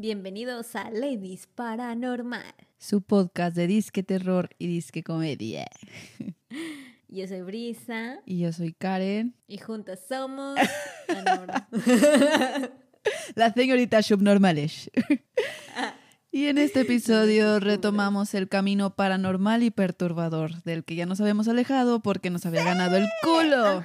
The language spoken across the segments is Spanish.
Bienvenidos a Ladies Paranormal. Su podcast de disque terror y disque comedia. Yo soy Brisa Y yo soy Karen, y juntas somos. La señorita subnormales. Y en este episodio retomamos el camino paranormal y perturbador, del que ya nos habíamos alejado porque nos había ganado el culo.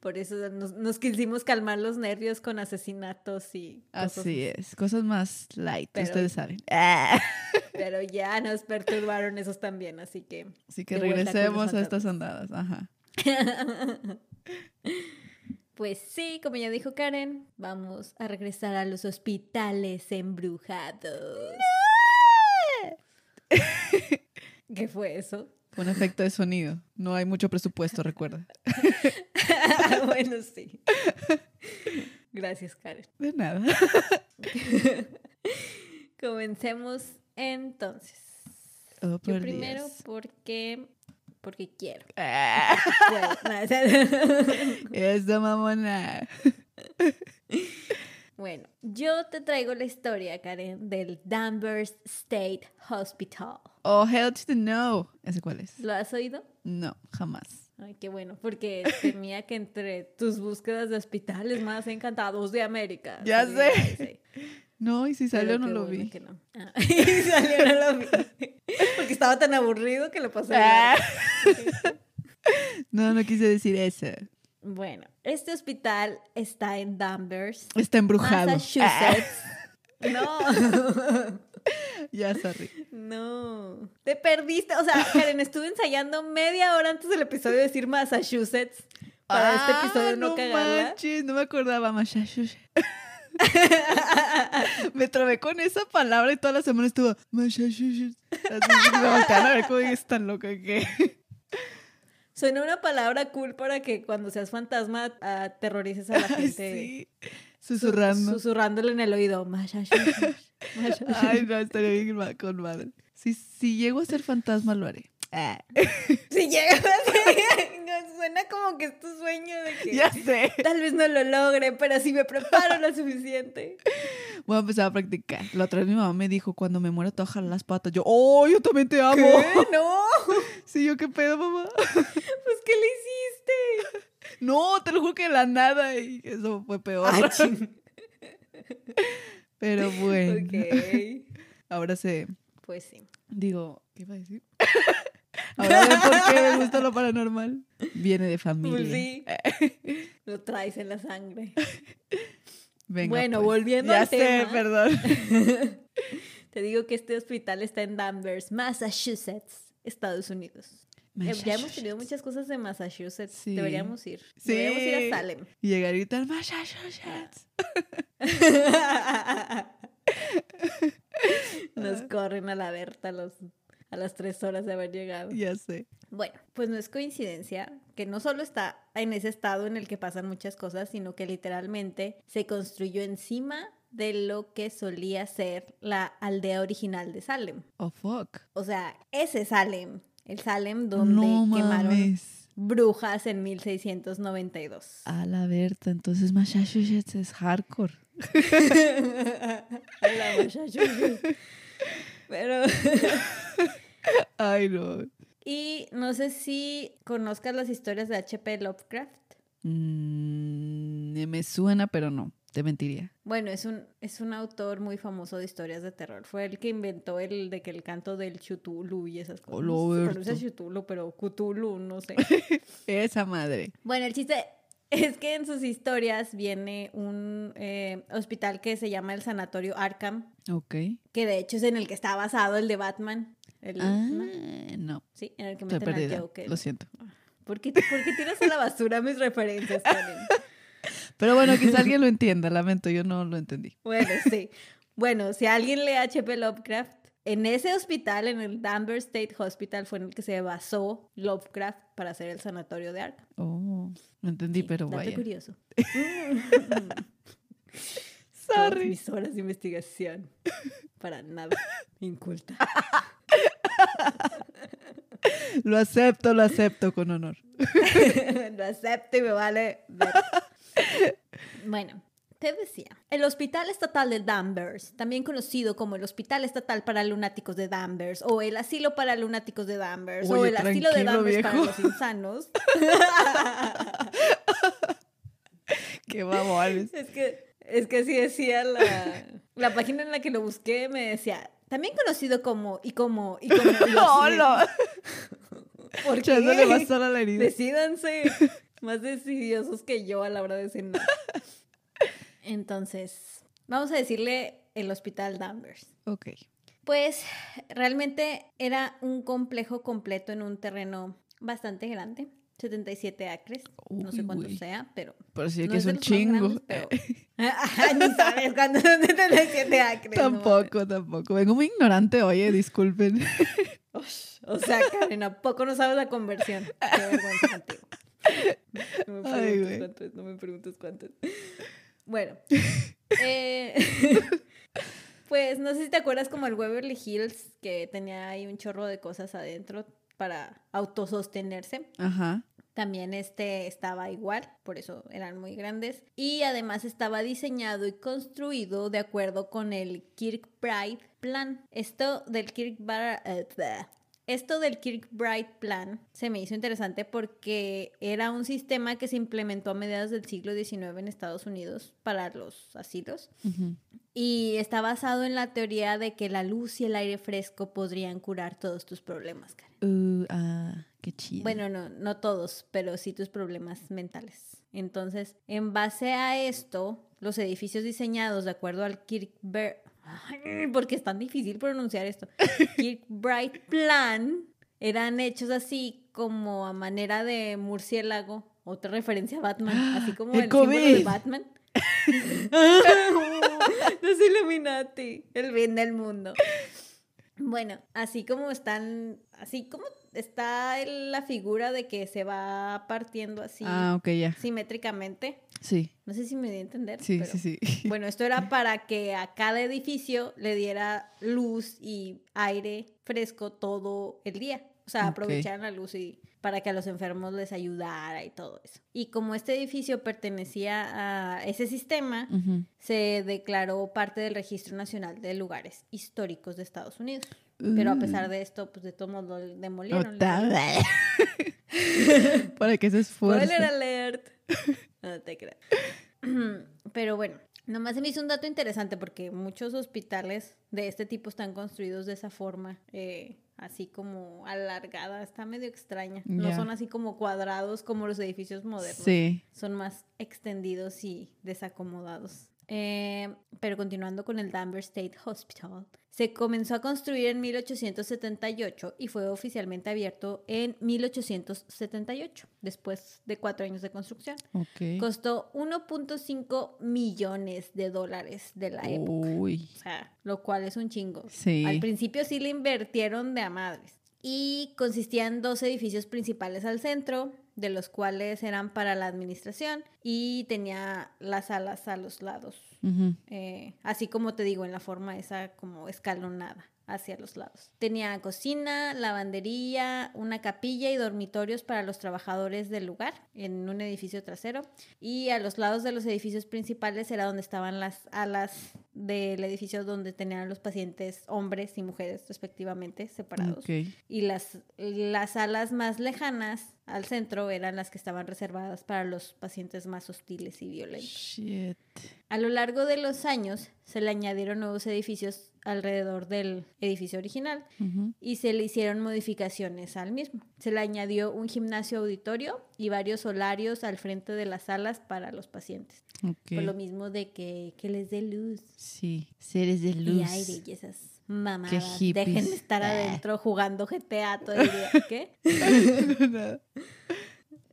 Por eso nos, nos quisimos calmar los nervios con asesinatos y cosas Así es, cosas más light, Pero- ustedes saben. Pero ya nos perturbaron esos también, así que. Así que regresemos a estas andadas. Ajá. Pues sí, como ya dijo Karen, vamos a regresar a los hospitales embrujados. ¿Qué fue eso? Con efecto de sonido. No hay mucho presupuesto, recuerda. bueno, sí. Gracias, Karen. De nada. Comencemos entonces. Oh, Yo por primero Dios. porque porque quiero. Ah, Bueno, no, o sea, Esa mamona. bueno, yo te traigo la historia, Karen, del Danvers State Hospital. Oh, hell to the no. ¿Ese cuál es? ¿Lo has oído? No, jamás. Ay, qué bueno, porque temía que entre tus búsquedas de hospitales más encantados de América. Ya sé. No, y si salió no lo bueno vi. que no. Ah, y salió no lo vi. Porque estaba tan aburrido que lo pasé. Ah. No, no quise decir eso. Bueno, este hospital está en Danvers, Está embrujado. Massachusetts. No, Ah, ya, sorry. No. Te perdiste. O sea, Karen, estuve ensayando media hora antes del episodio de decir Massachusetts para este Ah, episodio no, cagarla. manches, no me acordaba. Massachusetts. me trabé con esa palabra y toda la semana estuvo Massachusetts. Me voltearon a ver cómo es tan loca que. Suena una palabra cool para que cuando seas fantasma aterrorices a la gente. sí. Su- Susurrando. Susurrándole en el oído. Ay, no, estaría bien con madre. Si, si llego a ser fantasma, lo haré. Ah, Si llegas no, suena como que es tu sueño de que ya sé. tal vez no lo logre, pero si me preparo lo suficiente. Voy a empezar a practicar. La otra vez mi mamá me dijo, cuando me muera te voy a jalar las patas. Yo, oh, yo también te amo. ¿Qué? No, Sí, yo, ¿qué pedo, mamá? pues ¿qué le hiciste? No, te lo juro que de la nada. Y eso fue peor. Ah. Pero bueno. Ok. Ahora sé. Pues sí. Digo, ¿qué iba a decir? Ahora ven por qué me gusta lo paranormal. Viene de familia. Pues sí. Lo traes en la sangre. Venga, Bueno, pues. volviendo ya al sé, tema. perdón. Te digo que este hospital está en Danvers, Massachusetts, Estados Unidos. Eh, Ya hemos tenido muchas cosas de Massachusetts. Sí. Deberíamos ir. Sí. Deberíamos ir a Salem. Y llegar y gritar, Massachusetts. Nos corren a la Berta los, a las tres horas de haber llegado. Ya sé. Bueno, pues no es coincidencia que no solo está en ese estado en el que pasan muchas cosas, sino que literalmente se construyó encima de lo que solía ser la aldea original de Salem. Oh, fuck. O sea, ese Salem, el Salem donde no quemaron mames. brujas en 1692. A la Berta, entonces Massachusetts es hardcore. La Massachusetts. Pero Ay, no. y no sé si conozcas las historias de H.P. Lovecraft. Mm, me suena, pero no. Te mentiría. Bueno, es un, es un autor muy famoso de historias de terror. Fue el que inventó el de que el canto del Chutulu y esas cosas. No se pronuncia. Chutulu, pero Cthulhu, no sé. Esa madre. bueno, el chiste es que en sus historias viene un eh, hospital que se llama el Sanatorio Arkham, Ok. que de hecho es en el que está basado el de Batman. El, Ah, ¿no? no. Sí, en el que meten al. Joker. Lo siento. ¿Por qué, por qué tiras a la basura mis referencias, Karen? Pero bueno, quizá alguien lo entienda. Lamento, yo no lo entendí. Bueno, sí. Bueno, si alguien lee H.P. Lovecraft, en ese hospital, en el Danvers State Hospital, fue en el que se basó Lovecraft para hacer el sanatorio de Arkham. Oh, no entendí, Sí, pero dato vaya. curioso. Todas Sorry. mis horas de investigación. Para nada. Inculta. Lo acepto, lo acepto con honor. Lo acepto y me vale. ver. Bueno, te decía, el Hospital Estatal de Danvers, también conocido como el Hospital Estatal para Lunáticos de Danvers, o el Asilo para Lunáticos de Danvers, o el Asilo de Danvers para los Insanos. Qué babales. Es que, es que así decía la, la página en la que lo busqué, me decía, también conocido como, y como, y como. no, no. ¿Por qué? le va a estar a la herida. Decídanse más decidiosos que yo a la hora de decir no. Entonces, vamos a decirle el Hospital Danvers. Ok. Pues realmente era un complejo completo en un terreno bastante grande. 77 acres, no sé cuánto sea, pero... Pero sí que es, un chingo. pero... Ni sabes cuánto son 77 acres. Tampoco, tampoco. Vengo muy ignorante, oye, disculpen. o sea, Karen, ¿a poco no sabes la conversión? Qué vergüenza contigo. No me preguntes cuántas, no me preguntes cuántas. Bueno, eh, pues no sé si te acuerdas como el Waverly Hills, que tenía ahí un chorro de cosas adentro para autosostenerse. Ajá. También este estaba igual, por eso eran muy grandes. Y además estaba diseñado y construido de acuerdo con el Kirkbride Plan. Esto del Kirkbride... Esto del Kirkbride Plan se me hizo interesante porque era un sistema que se implementó a mediados del siglo XIX en Estados Unidos para los asilos. Y está basado en la teoría de que la luz y el aire fresco podrían curar todos tus problemas, Karen. Uh, ah, qué chido. Bueno, no, no todos, pero sí tus problemas mentales. Entonces, en base a esto, los edificios diseñados de acuerdo al Kirkbride porque es tan difícil pronunciar esto. Kirkbride Plan eran hechos así como a manera de murciélago, otra referencia a Batman, así como el, símbolo de Batman. Los Illuminati, el bien del mundo. Bueno, así como están, así como está la figura de que se va partiendo así ah, simétricamente. Sí. No sé si me di a entender. Sí, sí, sí. Bueno, esto era para que a cada edificio le diera luz y aire fresco todo el día. O sea, aprovecharan la luz y para que a los enfermos les ayudara y todo eso. Y como este edificio pertenecía a ese sistema, se declaró parte del Registro Nacional de Lugares Históricos de Estados Unidos. Pero a pesar mm. de esto, pues de todos modos lo demolieron. para que se esfuerce. Spoiler alert. No te creas. Pero bueno, nomás se me hizo un dato interesante porque muchos hospitales de este tipo están construidos de esa forma. Eh, así como alargada, está medio extraña. No son así como cuadrados como los edificios modernos. Sí. Son más extendidos y desacomodados. Eh, pero continuando con el Danvers State Hospital, se comenzó a construir en 1878 y fue oficialmente abierto en 1878, después de cuatro años de construcción. Costó 1.5 millones de dólares de la época. Uy. O sea, lo cual es un chingo. Sí. Al principio sí le invirtieron de a madres. Y consistían dos edificios principales al centro, de los cuales eran para la administración y tenía las salas a los lados, eh, así como te digo, en la forma esa como escalonada hacia los lados. Tenía cocina, lavandería, una capilla y dormitorios para los trabajadores del lugar en un edificio trasero. Y a los lados de los edificios principales era donde estaban las alas del edificio donde tenían los pacientes hombres y mujeres respectivamente separados. Y las, las alas más lejanas al centro eran las que estaban reservadas para los pacientes más hostiles y violentos. A lo largo de los años se le añadieron nuevos edificios alrededor del edificio original y se le hicieron modificaciones al mismo. Se le añadió un gimnasio auditorio y varios solarios al frente de las salas para los pacientes. Por lo mismo de que, les dé luz. Sí, seres de luz. Y aire y esas mamadas. Dejen de estar ah. adentro jugando GTA todo el día. ¿Qué?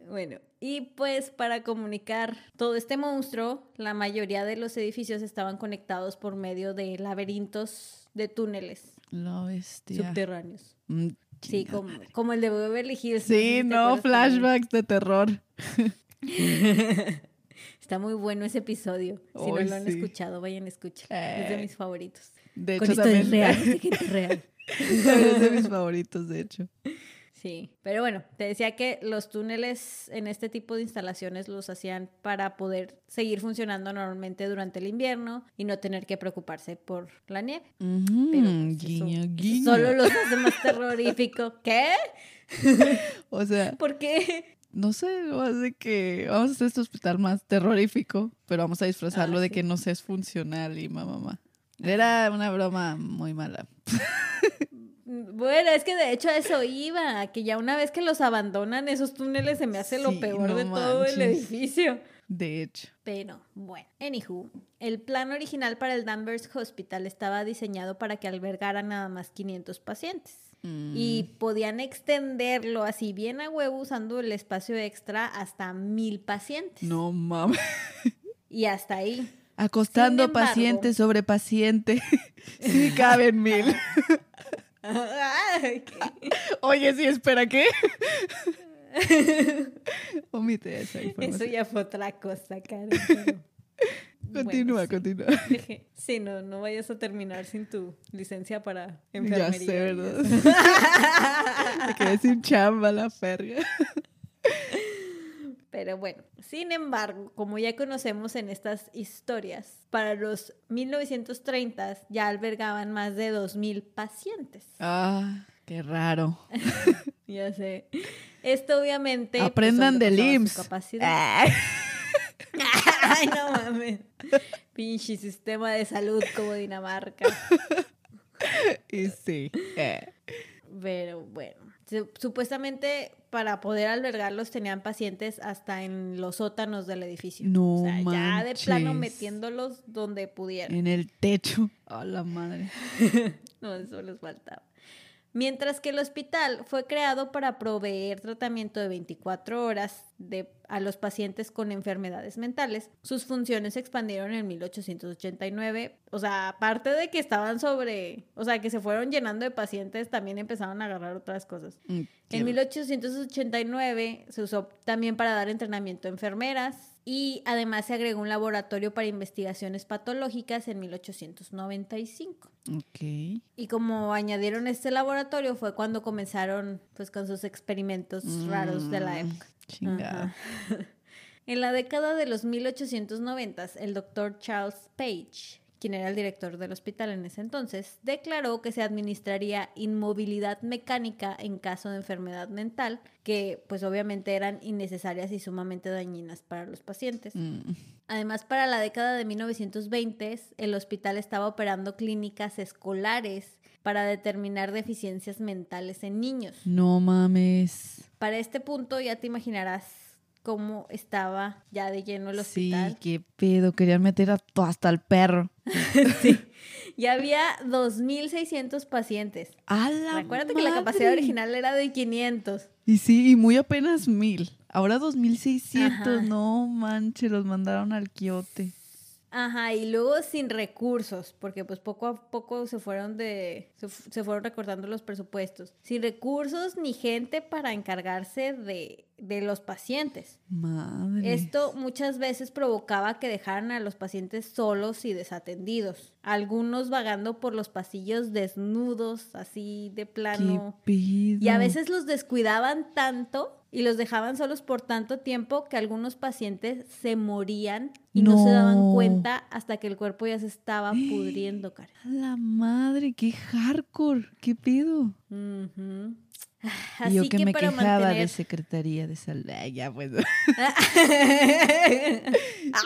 Bueno, y pues para comunicar todo este monstruo, la mayoría de los edificios estaban conectados por medio de laberintos de túneles subterráneos. Mm, sí, como, el de Beverly Hills. Sí, no, flashbacks de terror. Está muy bueno ese episodio. Si no lo han escuchado, vayan a escuchar. Es de eh, mis favoritos. De hecho, también. de real. es de mis favoritos, de hecho. Sí, pero bueno, te decía que los túneles en este tipo de instalaciones los hacían para poder seguir funcionando normalmente durante el invierno y no tener que preocuparse por la nieve. Pero pues, guiño, guiño. solo los hace más terrorífico. ¿Qué? O sea, ¿Por qué? no sé, más de que vamos a hacer este hospital más terrorífico, pero vamos a disfrazarlo Ah, de sí. que no es funcional y mamá, mamá. Era una broma muy mala. Bueno, es que de hecho a eso iba, que ya una vez que los abandonan esos túneles se me hace lo peor no de todo el edificio. De hecho. Pero bueno, anywho, el plan original para el Danvers Hospital estaba diseñado para que albergara nada más 500 pacientes. Y podían extenderlo así bien a huevo usando el espacio extra hasta mil pacientes. No mames. Y hasta ahí. Acostando embargo- paciente sobre paciente. sí caben mil. Ay, Oye, sí, espera, ¿qué? Omite esa Eso ya fue otra cosa, Karen. pero- Continúa, Bueno, continúa. Dije, sí, no, no vayas a terminar sin tu licencia para Ya enfermería. sé, y ¿verdad? Me quedé sin chamba la ferga. Pero bueno, sin embargo, como ya conocemos en estas historias, para los 1930 ya albergaban más de 2.000 pacientes. Ah, qué raro. Ya sé. Esto obviamente... pues, Aprendan del sobrepasaba su IMSS. capacidad. Ay. No mames. Pinche sistema de salud como Dinamarca. Y sí. eh. Pero bueno, supuestamente para poder albergarlos tenían pacientes hasta en los sótanos del edificio. No o sea, ya de plano metiéndolos donde pudieran. En el techo. A la madre. No, eso les faltaba. Mientras que el hospital fue creado para proveer tratamiento de 24 horas de, a los pacientes con enfermedades mentales, sus funciones se expandieron en 1889. O sea, aparte de que estaban sobre, o sea, que se fueron llenando de pacientes, también empezaron a agarrar otras cosas. Mm, En 1889 se usó también para dar entrenamiento a enfermeras y además se agregó un laboratorio para investigaciones patológicas en 1895. Ok. Y como añadieron este laboratorio fue cuando comenzaron pues con sus experimentos raros de la Mm, época. Chingado. Ajá. En la década de los 1890, el doctor Charles Page, quien era el director del hospital en ese entonces, declaró que se administraría inmovilidad mecánica en caso de enfermedad mental, que pues obviamente eran innecesarias y sumamente dañinas para los pacientes. Mm, Además, para la década de 1920, el hospital estaba operando clínicas escolares para determinar deficiencias mentales en niños. No mames. Para este punto ya te imaginarás cómo estaba ya de lleno el Sí, hospital. qué pedo. Querían meter a to- hasta el perro. Sí. Ya había 2.600 pacientes. A la Acuérdate que la capacidad madre. original era de 500. Y sí, y muy apenas mil. Ahora 2600. Ajá. No manches, los mandaron al quiote. Ajá, y luego sin recursos, porque pues poco a poco se fueron de se, fu- se fueron recortando los presupuestos. Sin recursos ni gente para encargarse de, de los pacientes. Madre. Esto muchas veces provocaba que dejaran a los pacientes solos y desatendidos. Algunos vagando por los pasillos desnudos, así de Qué plano. Y a veces los descuidaban tanto y los dejaban solos por tanto tiempo que algunos pacientes se morían y no, se daban cuenta hasta que el cuerpo ya se estaba pudriendo, Karen. A la madre, qué hardcore. Qué pedo. Ujú. y Así yo que, me para quejaba de Secretaría de Salud. Ay, ya pues. Ay, no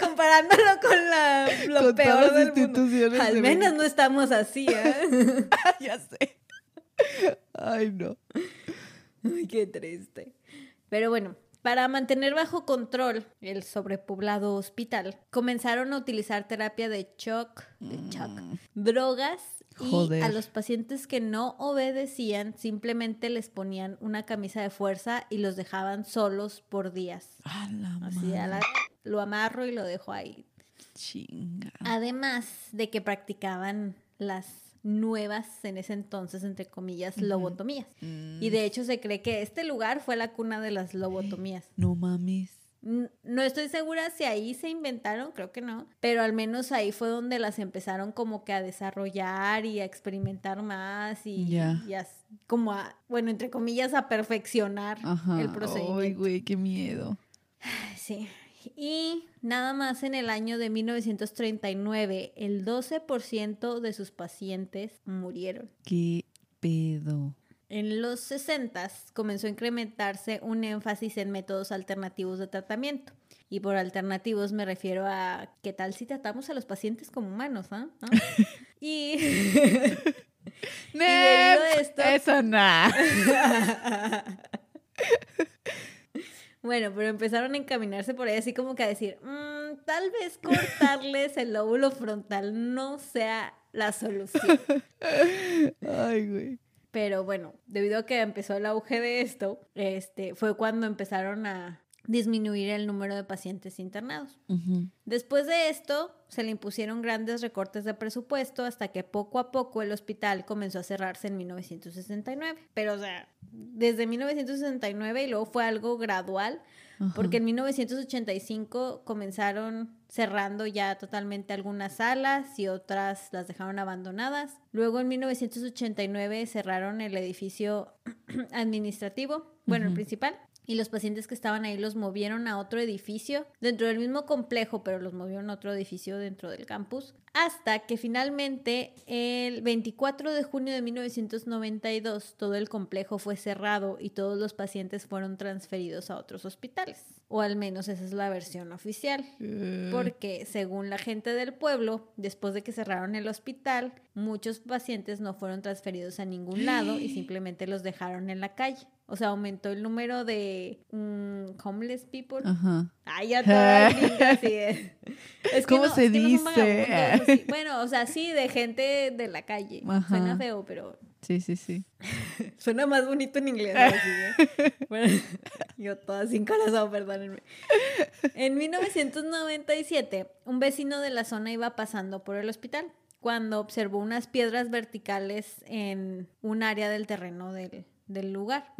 comparándolo con la, lo Con peor del mundo. Al menos no estamos así, ¿eh? ya sé. Ay, no. Ay, qué triste. Pero bueno, para mantener bajo control el sobrepoblado hospital, comenzaron a utilizar terapia de shock, de shock, drogas y a los pacientes que no obedecían simplemente les ponían una camisa de fuerza y los dejaban solos por días. A la Así a la- madre. lo amarro y lo dejo ahí. Chinga. Además de que practicaban las nuevas en ese entonces, entre comillas, lobotomías. Mm. Y de hecho se cree que este lugar fue la cuna de las lobotomías. No mames. No estoy segura si ahí se inventaron, creo que no, pero al menos ahí fue donde las empezaron como que a desarrollar y a experimentar más y, Ya. y a- como a, bueno, entre comillas, a perfeccionar Ajá. el procedimiento. Ay, güey, qué miedo. Sí. Y nada más en el año de 1939, el 12% de sus pacientes murieron. Qué pedo. En los 60 comenzó a incrementarse un énfasis en métodos alternativos de tratamiento. Y por alternativos me refiero a qué tal si tratamos a los pacientes como humanos, ¿ah? ¿Ah? Y debido a esto- Eso no. bueno, pero empezaron a encaminarse por ahí así como que a decir, "Mm, tal vez cortarles el lóbulo frontal no sea la solución. Ay, güey. Pero bueno, debido a que empezó el auge de esto, este, fue cuando empezaron a disminuir el número de pacientes internados. Después de esto, se le impusieron grandes recortes de presupuesto hasta que poco a poco el hospital comenzó a cerrarse en 1969. Pero, o sea, desde 1969 y luego fue algo gradual, porque en 1985 comenzaron cerrando ya totalmente algunas salas y otras las dejaron abandonadas. Luego en 1989 cerraron el edificio administrativo, bueno, el principal. Y los pacientes que estaban ahí los movieron a otro edificio dentro del mismo complejo, pero los movieron a otro edificio dentro del campus. Hasta que finalmente el 24 de junio de 1992 todo el complejo fue cerrado y todos los pacientes fueron transferidos a otros hospitales. O al menos esa es la versión oficial. Eh, Porque según la gente del pueblo, después de que cerraron el hospital, muchos pacientes no fueron transferidos a ningún lado y simplemente los dejaron en la calle. O sea, aumentó el número de mm, homeless people. Ajá. Ay, ya gringa, así es. Es ¿Cómo no- se es no dice? Bueno, o sea, sí, de gente de la calle. Ajá. Suena feo, pero Sí, sí, sí. suena más bonito en inglés. Así, ¿eh? Bueno, yo toda sin corazón, perdónenme. En 1997, un vecino de la zona iba pasando por el hospital cuando observó unas piedras verticales en un área del terreno del, del lugar.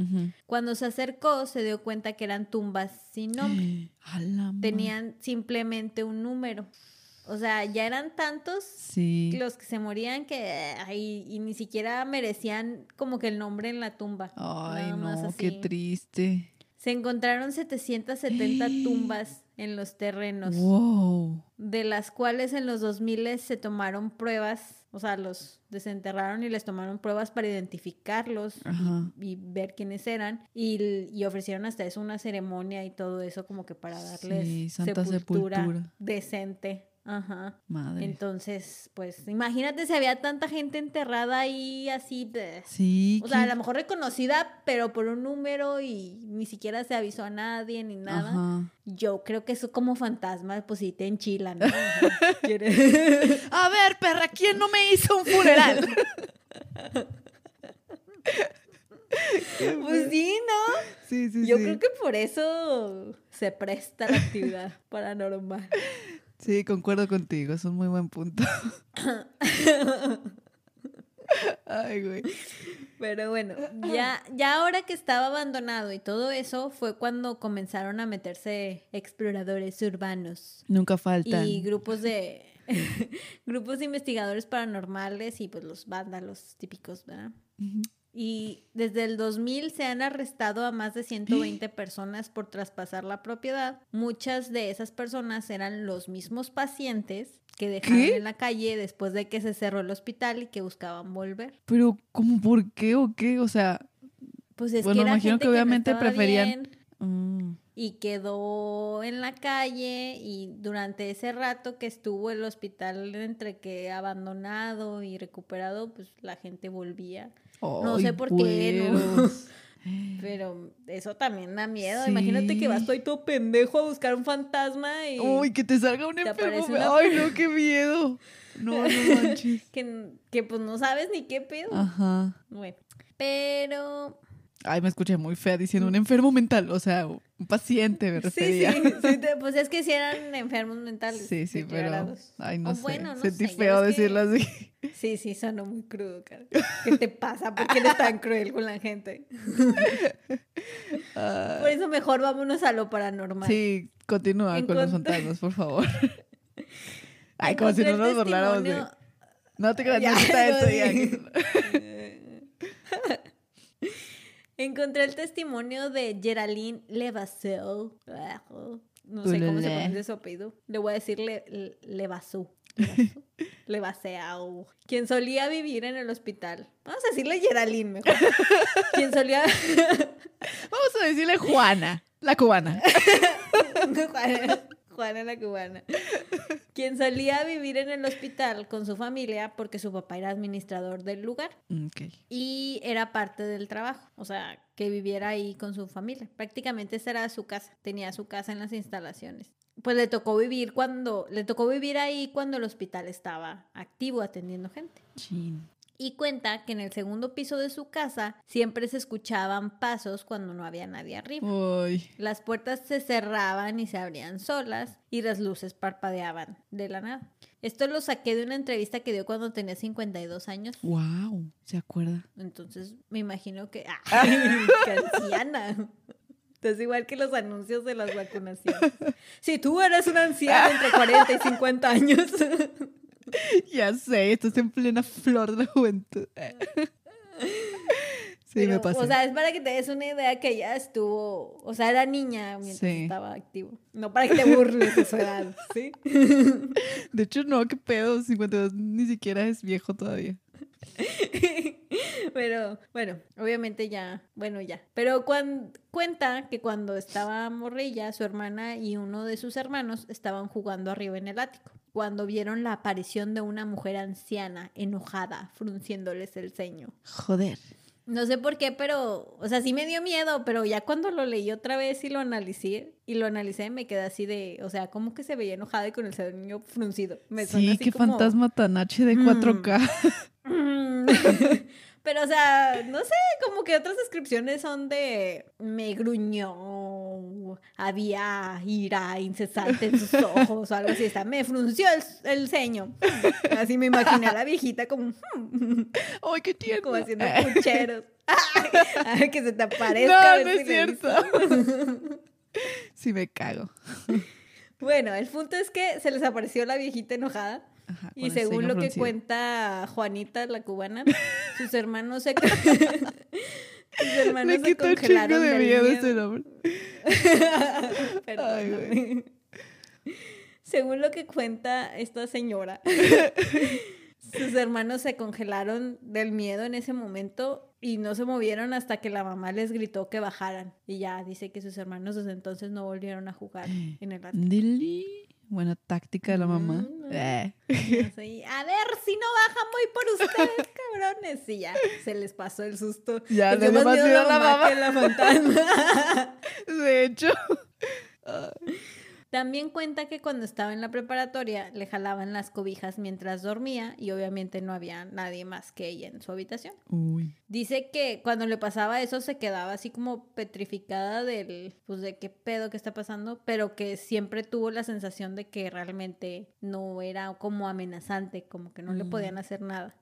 Cuando se acercó, se dio cuenta que eran tumbas sin nombre. Tenían simplemente un número. O sea, ya eran tantos Sí. los que se morían que ay, y ni siquiera merecían como que el nombre en la tumba. Ay, no, qué triste. Se encontraron 770 tumbas en los terrenos, Wow. de las cuales en los 2000 se tomaron pruebas, o sea, los desenterraron y les tomaron pruebas para identificarlos y- ver quiénes eran y, y ofrecieron hasta eso una ceremonia y todo eso como que para darles Sí, santa sepultura, sepultura. decente. Ajá. Madre. Entonces, pues imagínate si había tanta gente enterrada ahí así. bleh. sí. O sea, a lo mejor reconocida, pero por un número y ni siquiera se avisó a nadie ni nada. Ajá. Yo creo que eso como fantasma, pues sí te enchilan. ¿no? A ver, perra, ¿quién no me hizo un funeral? pues sí, ¿no? sí, sí, Yo sí. creo que por eso se presta la actividad paranormal. Sí, concuerdo contigo, es un muy buen punto. Ay, güey. Pero bueno, ya, ya ahora que estaba abandonado y todo eso, fue cuando comenzaron a meterse exploradores urbanos Nunca faltan. y grupos de grupos de investigadores paranormales y pues los vándalos típicos, ¿verdad? Ujú. Y desde el 2000 se han arrestado a más de 120 personas por traspasar la propiedad. Muchas de esas personas eran los mismos pacientes que dejaron ¿Qué? en la calle después de que se cerró el hospital y que buscaban volver. Pero, ¿cómo por qué o qué? O sea, Pues es Bueno, que era imagino gente que obviamente preferían- mm, y quedó en la calle y durante ese rato que estuvo el hospital entre que abandonado y recuperado, pues la gente volvía. No sé por qué, ¿no? güeros. Pero eso también da miedo. Imagínate que vas todo pendejo a buscar un fantasma y Uy, que te salga un te enfermo. una- Ay, no, qué miedo. No, no manches. que, que pues no sabes ni qué pedo. Ajá. Bueno, pero Ay, me escuché muy fea diciendo un enfermo mental. O sea, un paciente me sí, refería. sí, sí, te- pues es que si eran enfermos mentales. Sí, sí, pero. Ay, no O sé. bueno, no Sentí sé, feo que- decirlo así. Sí, sí, sonó muy crudo, cara. ¿Qué te pasa? ¿Por qué eres tan cruel con la gente? Ah, Por eso mejor vámonos a lo paranormal. sí, Continúa con los fantasmas, por favor. Ay, como si no nos burláramos de... No te creas, no esto ya. Encontré el testimonio de Geraldine Levasseur. No sé cómo se pronuncia su apellido. Le voy a decir Le, Levasseur. Levasseur. Quien solía vivir en el hospital. Vamos a decirle Geraldine mejor. Quien solía... Vamos a decirle Juana, la cubana. Juana la cubana, quien solía vivir en el hospital con su familia porque su papá era administrador del lugar. Y era parte del trabajo, o sea, que viviera ahí con su familia. Prácticamente esa era su casa, tenía su casa en las instalaciones. Pues le tocó vivir cuando, le tocó vivir ahí cuando el hospital estaba activo atendiendo gente. Sí y cuenta que en el segundo piso de su casa siempre se escuchaban pasos cuando no había nadie arriba. Las puertas se cerraban y se abrían solas y las luces parpadeaban de la nada. Esto lo saqué de una entrevista que dio cuando tenía 52 años. ¡Wow! ¿Se acuerda? Entonces me imagino que. ¡Ay, qué anciana! Es igual que los anuncios de las vacunaciones. Si tú eres una anciana entre 40 y 50 años. ya sé, estás en plena flor de la juventud. Sí, me pasa. O sea, es para que te des una idea que ella estuvo, o sea, era niña mientras estaba activo. No para que te burles de su edad, ¿sí? De hecho, no, qué pedo, 52 ni siquiera es viejo todavía. Pero bueno, obviamente ya, bueno, ya. Pero cuenta que cuando estaba morrilla, su hermana y uno de sus hermanos estaban jugando arriba en el ático cuando vieron la aparición de una mujer anciana, enojada, frunciéndoles el ceño. Joder. No sé por qué, pero, o sea, sí me dio miedo, pero ya cuando lo leí otra vez y lo analicé, y lo analicé, me quedé así de, o sea, como que se veía enojada y con el ceño fruncido. Me sí, qué fantasma tan H de 4K. Pero, o sea, no sé, como que otras descripciones son de me gruñó, había ira incesante en sus ojos o algo así. Está, me frunció el, ceño. Así me imaginé a la viejita como... ¡Ay, qué tierno! Como haciendo pucheros. Ay, que se te aparezca. No, no es cierto. sí me cago. Bueno, el punto es que se les apareció la viejita enojada y según lo que cuenta Juanita, la cubana, sus hermanos se, sus hermanos se congelaron de miedo, nombre. según lo que cuenta esta señora, sus hermanos se congelaron del miedo en ese momento y no se movieron hasta que la mamá les gritó que bajaran. Y ya dice que sus hermanos desde entonces no volvieron a jugar en el Buena táctica de la mamá. Mm, eh. A ver, si no bajan, voy por ustedes, cabrones. Y ya, se les pasó el susto. Ya, le dio más miedo la mamá, que la fantasma. de hecho. También cuenta que cuando estaba en la preparatoria le jalaban las cobijas mientras dormía y obviamente no había nadie más que ella en su habitación. Dice que cuando le pasaba eso se quedaba así como petrificada del, pues de qué pedo que está pasando, pero que siempre tuvo la sensación de que realmente no era como amenazante, como que no le mm. podían hacer nada.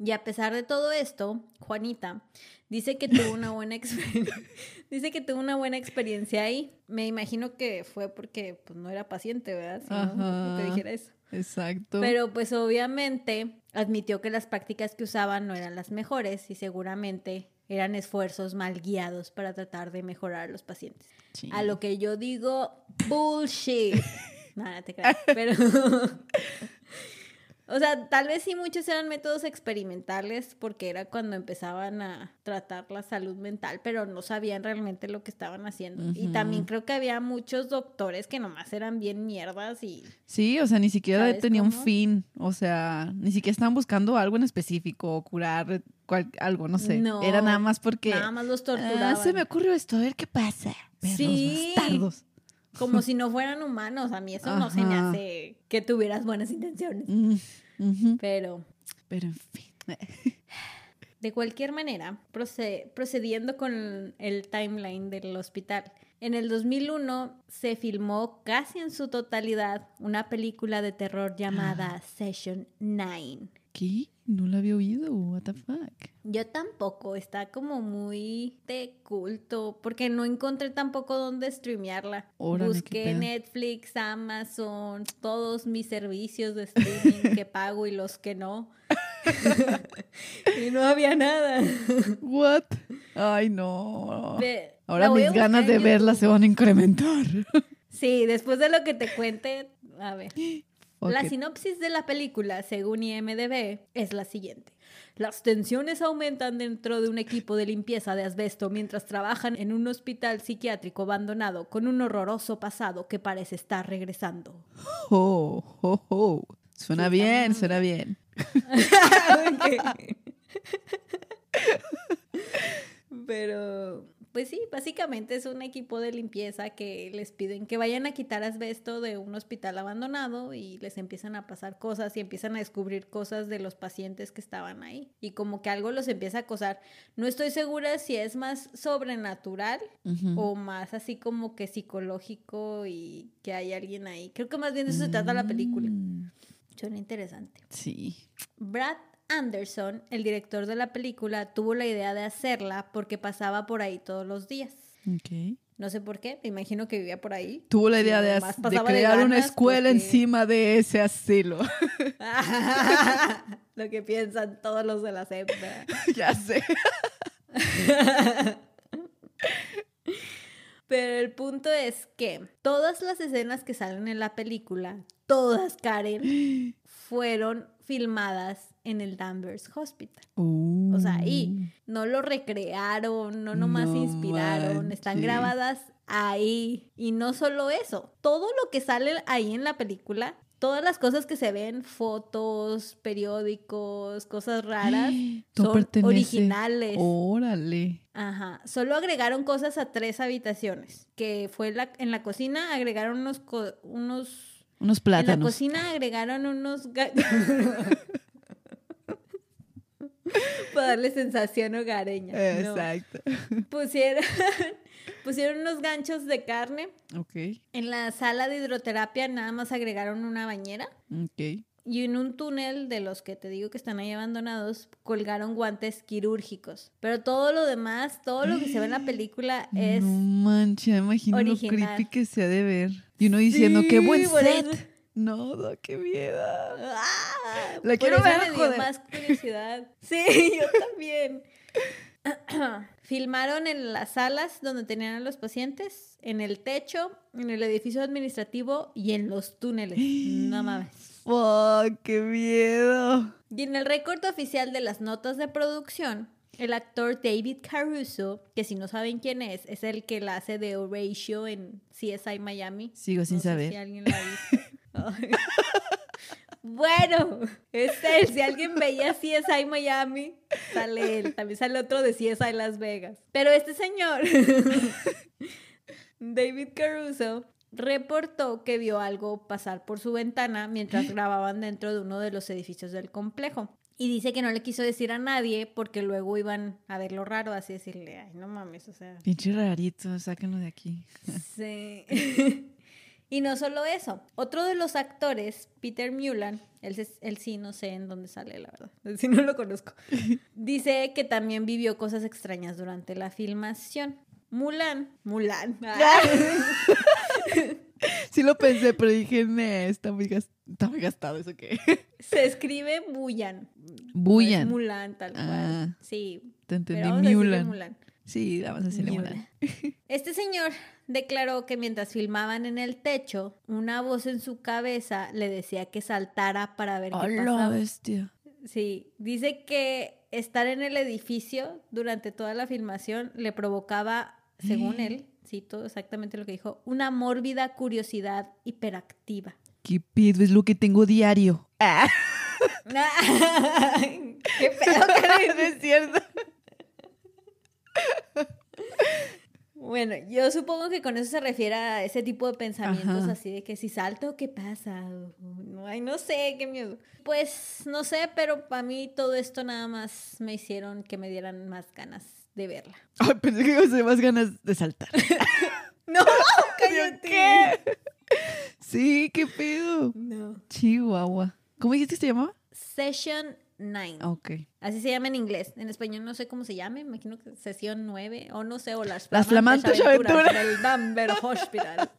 Y a pesar de todo esto, Juanita Dice que tuvo una buena experiencia. Dice que tuvo una buena experiencia ahí. Me imagino que fue porque pues, no era paciente, ¿verdad? Si no, te dijera eso. Exacto. Pero pues obviamente admitió que las prácticas que usaban no eran las mejores y seguramente eran esfuerzos mal guiados para tratar de mejorar a los pacientes. A lo que yo digo, bullshit. Nada, te creas. Pero O sea, tal vez sí muchos eran métodos experimentales porque era cuando empezaban a tratar la salud mental, pero no sabían realmente lo que estaban haciendo. Y también creo que había muchos doctores que nomás eran bien mierdas y... Sí, o sea, ni siquiera tenía un fin, o sea, ni siquiera estaban buscando algo en específico, curar algo, no sé. era nada más porque... Nada más los torturaban. Ah, se me ocurrió esto, a ver qué pasa. sí. bastardos. Como si no fueran humanos. A mí eso no se me hace que tuvieras buenas intenciones. Pero. Pero en fin. De cualquier manera, procediendo con el timeline del hospital, en el 2001 se filmó casi en su totalidad una película de terror llamada Session 9 ¿Qué? No la había oído. What the fuck. Yo tampoco, está como muy de culto, porque no encontré tampoco dónde streamearla. Órale, Busqué. Netflix, Amazon, todos mis servicios de streaming que pago y los que no. y no había nada. What? Ay, no. Ahora mis ganas de verla se van a incrementar. Sí, después de lo que te cuente, a ver. La sinopsis de la película, según IMDB, es la siguiente. Las tensiones aumentan dentro de un equipo de limpieza de asbesto mientras trabajan en un hospital psiquiátrico abandonado con un horroroso pasado que parece estar regresando. Oh, oh, oh. Suena bien, suena bien. Pero, pues sí, básicamente es un equipo de limpieza que les piden que vayan a quitar asbesto de un hospital abandonado y les empiezan a pasar cosas y empiezan a descubrir cosas de los pacientes que estaban ahí. Y como que algo los empieza a acosar. No estoy segura si es más sobrenatural o más así como que psicológico y que hay alguien ahí. Creo que más bien de eso se trata la película. Mm, Suena interesante. Sí. Brad Anderson, el director de la película, tuvo la idea de hacerla porque pasaba por ahí todos los días. Ok. No sé por qué, me imagino que vivía por ahí. Tuvo la idea de, nomás de crear una escuela porque- encima de ese asilo. Lo que piensan todos los de la SEP. ya sé. Pero el punto es que todas las escenas que salen en la película, todas, Karen, fueron filmadas en el Danvers Hospital. O sea, ahí no lo recrearon, no nomás se inspiraron, están grabadas ahí. Y no solo eso, todo lo que sale ahí en la película, todas las cosas que se ven, fotos, periódicos, cosas raras, son pertenece- originales. Órale. Ajá, solo agregaron cosas a tres habitaciones, que fue la, en la cocina agregaron unos, co- unos Unos en la plátanos. cocina agregaron unos para darle sensación hogareña. No. Exacto. Pusieron, pusieron unos ganchos de carne. Ok. En la sala de hidroterapia nada más agregaron una bañera. Ok. Y en un túnel de los que te digo que están ahí abandonados, colgaron guantes quirúrgicos. Pero todo lo demás, todo lo que se ve en la película es... No manches, me imagino original. lo creepy que se ha de ver. Y uno diciendo, qué buen set. eso- No, no, qué miedo. ¡Ah! La quiero ver, me dio joder. más curiosidad. Sí, yo también. Filmaron en las salas donde tenían a los pacientes, en el techo, en el edificio administrativo y en los túneles. No mames. Fuck, qué miedo. Y en el récord oficial de las notas de producción, el actor David Caruso, que si no saben quién es, es el que la hace de Horatio en CSI Miami. Sigo sin No saber. si alguien la ha visto. Bueno, es él. Si alguien veía CSI Miami, sale él. También sale otro de CSI Las Vegas. Pero este señor, David Caruso, reportó que vio algo pasar por su ventana mientras grababan dentro de uno de los edificios del complejo. Y dice que no le quiso decir a nadie porque luego iban a verlo raro, así decirle, ay, no mames, o sea, Pinche rarito, sáquenlo de aquí. Sí. y no solo eso, otro de los actores, Peter Mulan, él, él sí no sé en dónde sale, la verdad, él sí no lo conozco, dice que también vivió cosas extrañas durante la filmación. Mulan, Mulan, Sí lo pensé, pero dije, "Nee, está muy, gas- está muy gastado eso que. se escribe Buyan. Buyan. No Mulan, tal cual. Ah. Sí. Te entendí, Mulan. Mulan. Sí, vamos a decirle Mulan. Mulan. Este señor declaró que mientras filmaban en el techo, una voz en su cabeza le decía que saltara para ver qué ¡Hola, pasaba. bestia! Sí, dice que estar en el edificio durante toda la filmación le provocaba, según él, cito exactamente lo que dijo, una mórbida curiosidad hiperactiva. ¿Qué pedo? Es lo que tengo diario. Ah, ¡Qué pedo, Karen! no es cierto. Bueno, yo supongo que con eso se refiere a ese tipo de pensamientos Ajá. así de que si salto, ¿qué pasa? No, ay, no sé, qué miedo. Pues no sé, pero para mí todo esto nada más me hicieron que me dieran más ganas de verla. Ay, pensé que ibas a tener más ganas de saltar. ¡No! ¡Cállate! ¿Qué? Sí, qué pedo. No. Chihuahua. ¿Cómo dijiste que se llamaba? Session 9. Ok. Así se llama en inglés. En español no sé cómo se llama, me imagino que sesión 9 o no sé, o las, Las flamantes aventuras. del Bamber Hospital.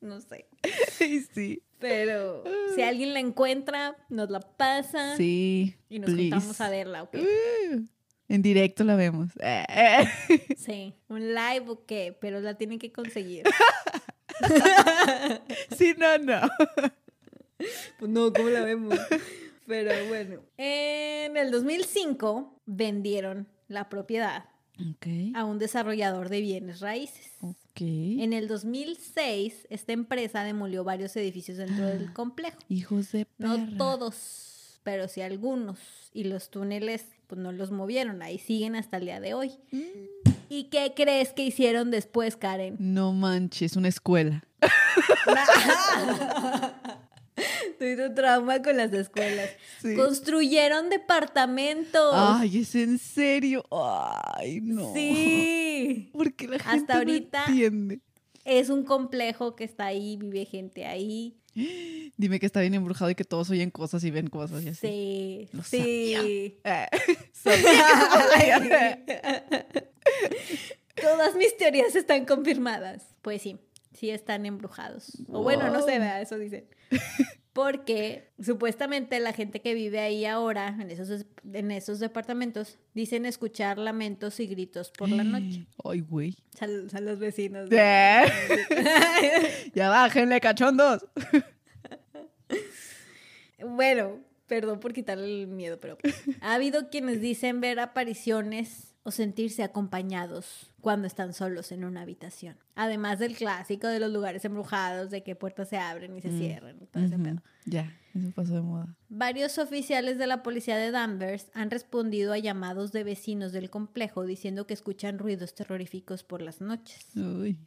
No sé. Sí, sí. Pero si alguien la encuentra, nos la pasa Sí. y nos please. juntamos a verla, ¿ok? Uh, en directo la vemos. Sí, un live o qué, pero la tienen que conseguir. sí, no, no. Pues no, ¿cómo la vemos? Pero bueno. En el 2005 vendieron la propiedad a un desarrollador de bienes raíces. En el 2006, esta empresa demolió varios edificios dentro del complejo. Hijos de perra. No todos, pero sí algunos. Y los túneles, pues no los movieron. Ahí siguen hasta el día de hoy. Mm. ¿Y qué crees que hicieron después, Karen? No manches, una escuela. Tuve un trauma con las escuelas. Sí. Construyeron departamentos. Ay, es en serio. Ay, no. Sí. Porque la Hasta gente no ahorita- entiende. Es un complejo que está ahí, vive gente ahí. Dime que está bien embrujado y que todos oyen cosas y ven cosas y así. Sí, Lo sí. Sabía sabía. Todas mis teorías están confirmadas. Pues sí, sí están embrujados. O bueno, no sé, Wow. ¿verdad? eso dicen. Porque supuestamente la gente que vive ahí ahora, en esos, en esos departamentos, dicen escuchar lamentos y gritos por la noche. Ay, güey. Sal, sal los vecinos. Eh, Ya bájenle, cachondos. Bueno, perdón por quitarle el miedo, pero ha habido quienes dicen ver apariciones o sentirse acompañados cuando están solos en una habitación. Además del clásico de los lugares embrujados, de que puertas se abren y se Mm. cierran y todo ese Ujú. pedo. Ya, eso pasó de moda. Varios oficiales de la policía de Danvers han respondido a llamados de vecinos del complejo diciendo que escuchan ruidos terroríficos por las noches. Uy.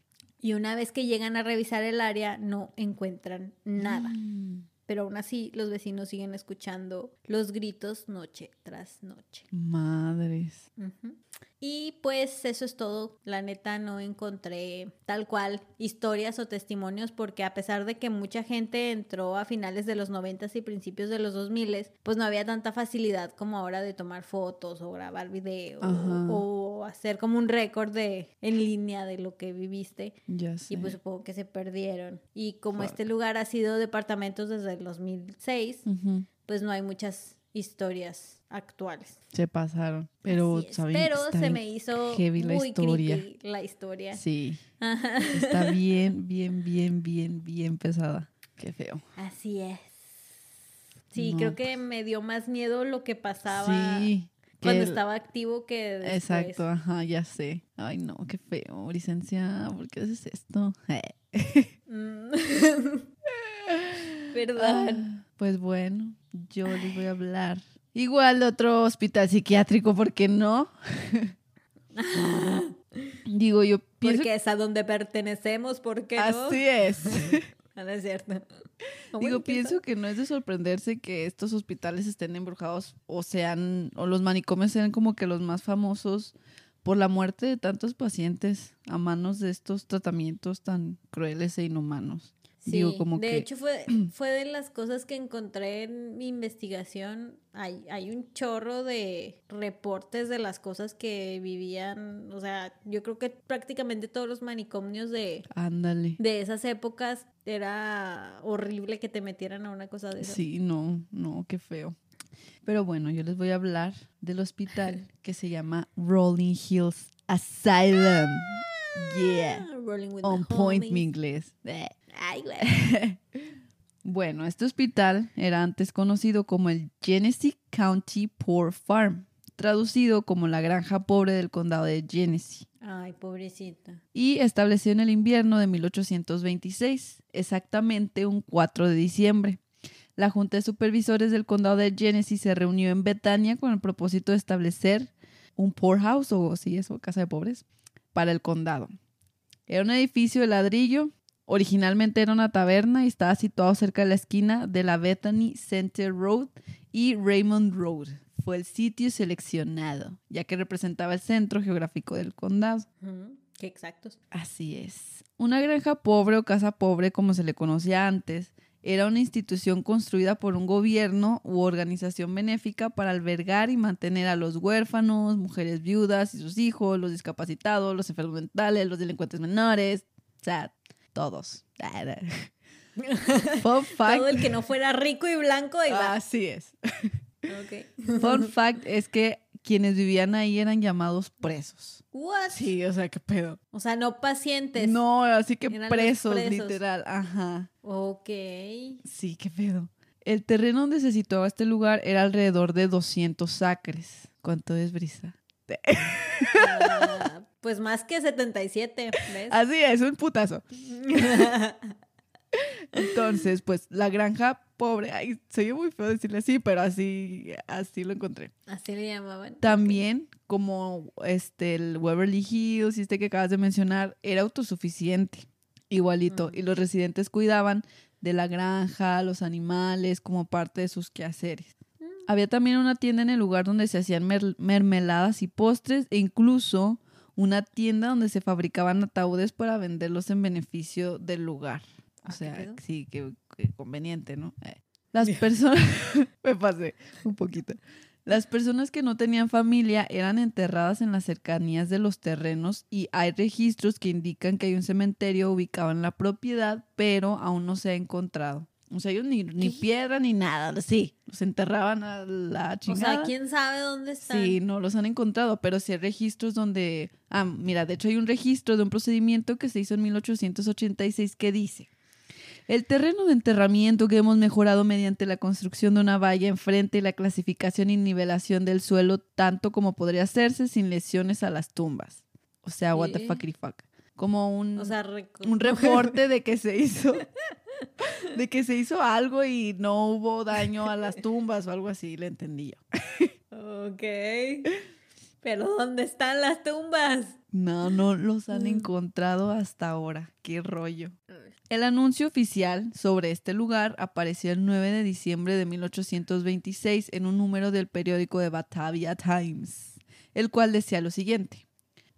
Y una vez que llegan a revisar el área no encuentran nada. Mm. Pero aún así los vecinos siguen escuchando los gritos noche tras noche. Madres. Y pues eso es todo. La neta no encontré tal cual historias o testimonios porque a pesar de que mucha gente entró a finales de los 90 y principios de los 2000, pues no había tanta facilidad como ahora de tomar fotos o grabar video o hacer como un récord de en línea de lo que viviste. Ya sé. Y pues supongo que se perdieron. Y como Fuck. este lugar ha sido departamentos desde el 2006, Ujú. pues no hay muchas historias actuales. Se pasaron. Pero. Pero se me hizo heavy la muy historia. creepy la historia. Sí. Ajá. Está bien, bien, bien, bien, bien pesada. Qué feo. Así es. Sí, No, creo que me dio más miedo lo que pasaba Sí. cuando estaba activo que después. Exacto, ajá, ya sé. Ay, no, qué feo, licencia. ¿Por qué haces esto? Mm. Perdón. Ah, Pues bueno, yo les voy a hablar. Igual de otro hospital psiquiátrico, ¿por qué no? Digo, yo pienso Porque es a donde pertenecemos, ¿por qué no? Así es. Ah, no es cierto. Digo, pienso que no es de sorprenderse que estos hospitales estén embrujados o sean, o los manicomios sean como que los más famosos por la muerte de tantos pacientes a manos de estos tratamientos tan crueles e inhumanos. Sí, Digo, como de que hecho fue, fue de las cosas que encontré en mi investigación. Hay, hay un chorro de reportes de las cosas que vivían, o sea, yo creo que prácticamente todos los manicomios de, ándale. de esas épocas era horrible que te metieran a una cosa de esas. Sí, no, no, qué feo. Pero bueno, yo les voy a hablar del hospital que se llama Rolling Hills Asylum. Yeah. Ah, Rolling with On point homies. mi inglés. Ay, güey. Bueno, este hospital era antes conocido como el Genesee County Poor Farm, traducido como la granja pobre del condado de Genesee, Ay, pobrecita. y estableció en el invierno de 1826, exactamente un 4 de diciembre. La Junta de Supervisores del condado de Genesee se reunió en Betania con el propósito de establecer un poorhouse, o sí, eso, casa de pobres, para el condado. Era un edificio de ladrillo. Originalmente era una taberna y estaba situado cerca de la esquina de la Bethany Center Road y Raymond Road. Fue el sitio seleccionado, ya que representaba el centro geográfico del condado. Qué exactos. Así es. Una granja pobre o casa pobre, como se le conocía antes, era una institución construida por un gobierno u organización benéfica para albergar y mantener a los huérfanos, mujeres viudas y sus hijos, los discapacitados, los enfermos mentales, los delincuentes menores, o sea, todos. Fun fact. Todo el que no fuera rico y blanco iba. Así es. Fun fact es que quienes vivían ahí eran llamados presos. What? Sí, o sea, qué pedo. O sea, no pacientes. No, así que presos, literal. Ajá. Ok. Sí, qué pedo. El terreno donde se situaba este lugar era alrededor de 200 acres. ¿Cuánto es, Brisa? Ah, pues más que 77, ¿ves? Así es, un putazo. Entonces, pues la granja pobre, ay, se muy feo decirle así, pero así, así lo encontré. Así le llamaban. También, como este, el Waverly Hills este que acabas de mencionar, era autosuficiente, igualito. Y los residentes cuidaban de la granja, los animales, como parte de sus quehaceres. Mm. Había también una tienda en el lugar donde se hacían mermeladas y postres e incluso una tienda donde se fabricaban ataúdes para venderlos en beneficio del lugar. O sea, sí, qué, conveniente, ¿no? Eh, las personas, me pasé un poquito. Las personas que no tenían familia eran enterradas en las cercanías de los terrenos y hay registros que indican que hay un cementerio ubicado en la propiedad, pero aún no se ha encontrado. O sea, ellos ni, ni piedra ni nada, sí, los enterraban a la chingada. O sea, ¿quién sabe dónde están? Sí, no los han encontrado, pero sí hay registros donde... Ah, mira, de hecho hay un registro de un procedimiento que se hizo en 1886 que dice... El terreno de enterramiento que hemos mejorado mediante la construcción de una valla enfrente y la clasificación y nivelación del suelo tanto como podría hacerse sin lesiones a las tumbas. O sea, what the fuck, fuck. Como un, un reporte de que se hizo de que se hizo algo y no hubo daño a las tumbas o algo así, le entendí yo. Ok. Pero ¿dónde están las tumbas? No, no los han mm. encontrado hasta ahora. Qué rollo. El anuncio oficial sobre este lugar apareció el 9 de diciembre de 1826 en un número del periódico de Batavia Times, el cual decía lo siguiente.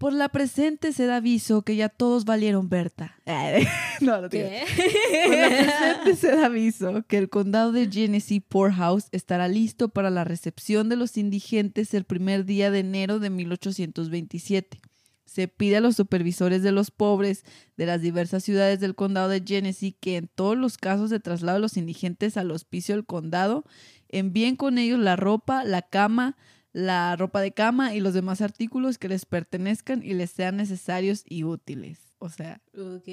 Por la presente se da aviso que ya todos valieron Berta. no, no ¿Qué? Por la presente se da aviso que el condado de Genesee Poorhouse estará listo para la recepción de los indigentes el primer día de enero de 1827 se pide a los supervisores de los pobres de las diversas ciudades del condado de Genesee que en todos los casos de traslado de los indigentes al hospicio del condado envíen con ellos la ropa, la cama, la ropa de cama y los demás artículos que les pertenezcan y les sean necesarios y útiles. O sea. Ok.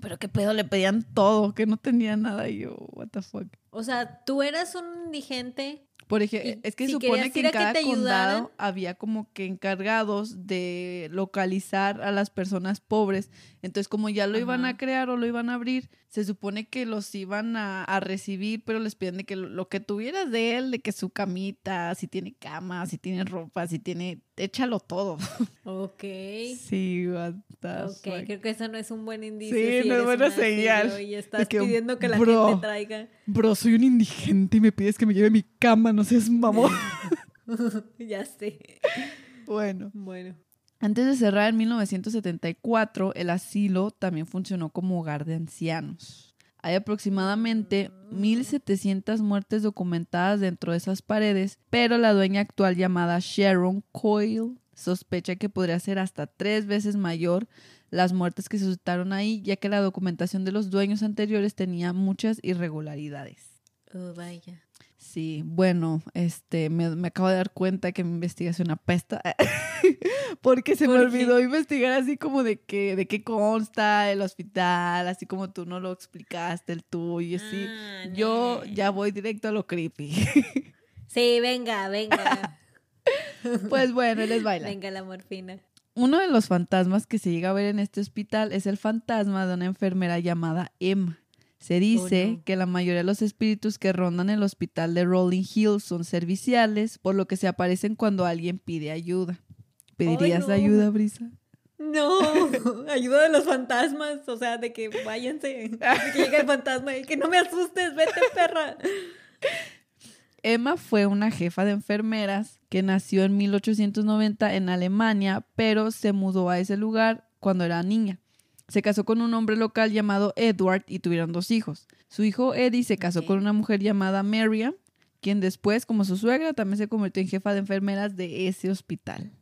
Pero qué pedo, le pedían todo, que no tenía nada y yo, what the fuck. O sea, tú eras un indigente por ejemplo, es que supone que en cada condado había como que encargados de localizar a las personas pobres. Entonces, como ya lo iban a crear o lo iban a abrir, se supone que los iban a, recibir, pero les piden de que lo, que tuvieras de él, de que su camita, si tiene cama, si tiene ropa, si tiene, échalo todo. Ok. Sí, Ok, creo que eso no es un buen indicio. Sí, no es buena señal. Y estás pidiendo que la gente traiga. Bro, soy un indigente y me pides que me lleve mi cama, no seas mamón. ya sé. Bueno. Bueno. Antes de cerrar en 1974, el asilo también funcionó como hogar de ancianos. Hay aproximadamente 1.700 muertes documentadas dentro de esas paredes, pero la dueña actual llamada Sharon Coyle sospecha que podría ser hasta tres veces mayor las muertes que se suscitaron ahí, ya que la documentación de los dueños anteriores tenía muchas irregularidades. Oh, vaya. Sí, bueno, este, me, acabo de dar cuenta que mi investigación apesta. porque se me olvidó investigar así como de que, de qué consta el hospital, así como tú no lo explicaste, el tuyo, así. Ah, Yo ya voy directo a lo creepy. sí, venga, venga. pues bueno, les baila. Venga la morfina. Uno de los fantasmas que se llega a ver en este hospital es el fantasma de una enfermera llamada Emma. Se dice que la mayoría de los espíritus que rondan el hospital de Rolling Hills son serviciales, por lo que se aparecen cuando alguien pide ayuda. ¿Pedirías ayuda, Brisa? No, ayuda de los fantasmas, o sea, de que váyanse, de que llegue el fantasma y que no me asustes, vete perra. Emma fue una jefa de enfermeras que nació en 1890 en Alemania, pero se mudó a ese lugar cuando era niña. Se casó con un hombre local llamado Edward y tuvieron dos hijos. Su hijo Eddie se casó con una mujer llamada Miriam, quien después, como su suegra, también se convirtió en jefa de enfermeras de ese hospital.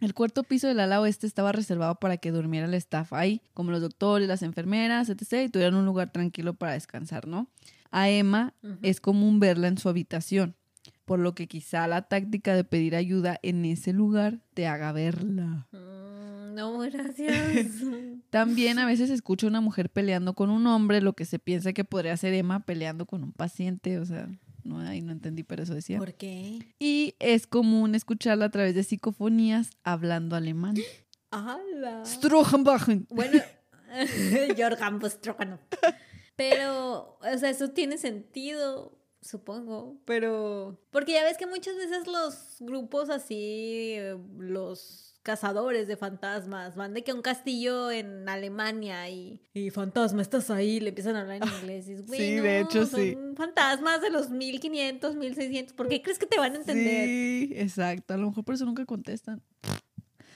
El cuarto piso del ala oeste estaba reservado para que durmiera el staff ahí, como los doctores, las enfermeras, etc. Y tuvieran un lugar tranquilo para descansar, ¿no? A Emma es común verla en su habitación, por lo que quizá la táctica de pedir ayuda en ese lugar te haga verla. Mm, no, gracias. También a veces escucha una mujer peleando con un hombre, lo que se piensa que podría ser Emma peleando con un paciente, o sea, no, ahí no entendí, pero eso decía. ¿Por qué? Y es común escucharla a través de psicofonías hablando alemán. ¡Hala! Bueno, Jorgan Bostrógano. Pero, o sea, eso tiene sentido, supongo. Pero, porque ya ves que muchas veces los grupos así, eh, los cazadores de fantasmas, van de que a un castillo en Alemania y, y fantasma, estás ahí, le empiezan a hablar en inglés. Y es, "Güey, Sí, de hecho, son sí. fantasmas de los 1500, 1600. ¿Por qué crees que te van a entender? Sí, exacto. A lo mejor por eso nunca contestan.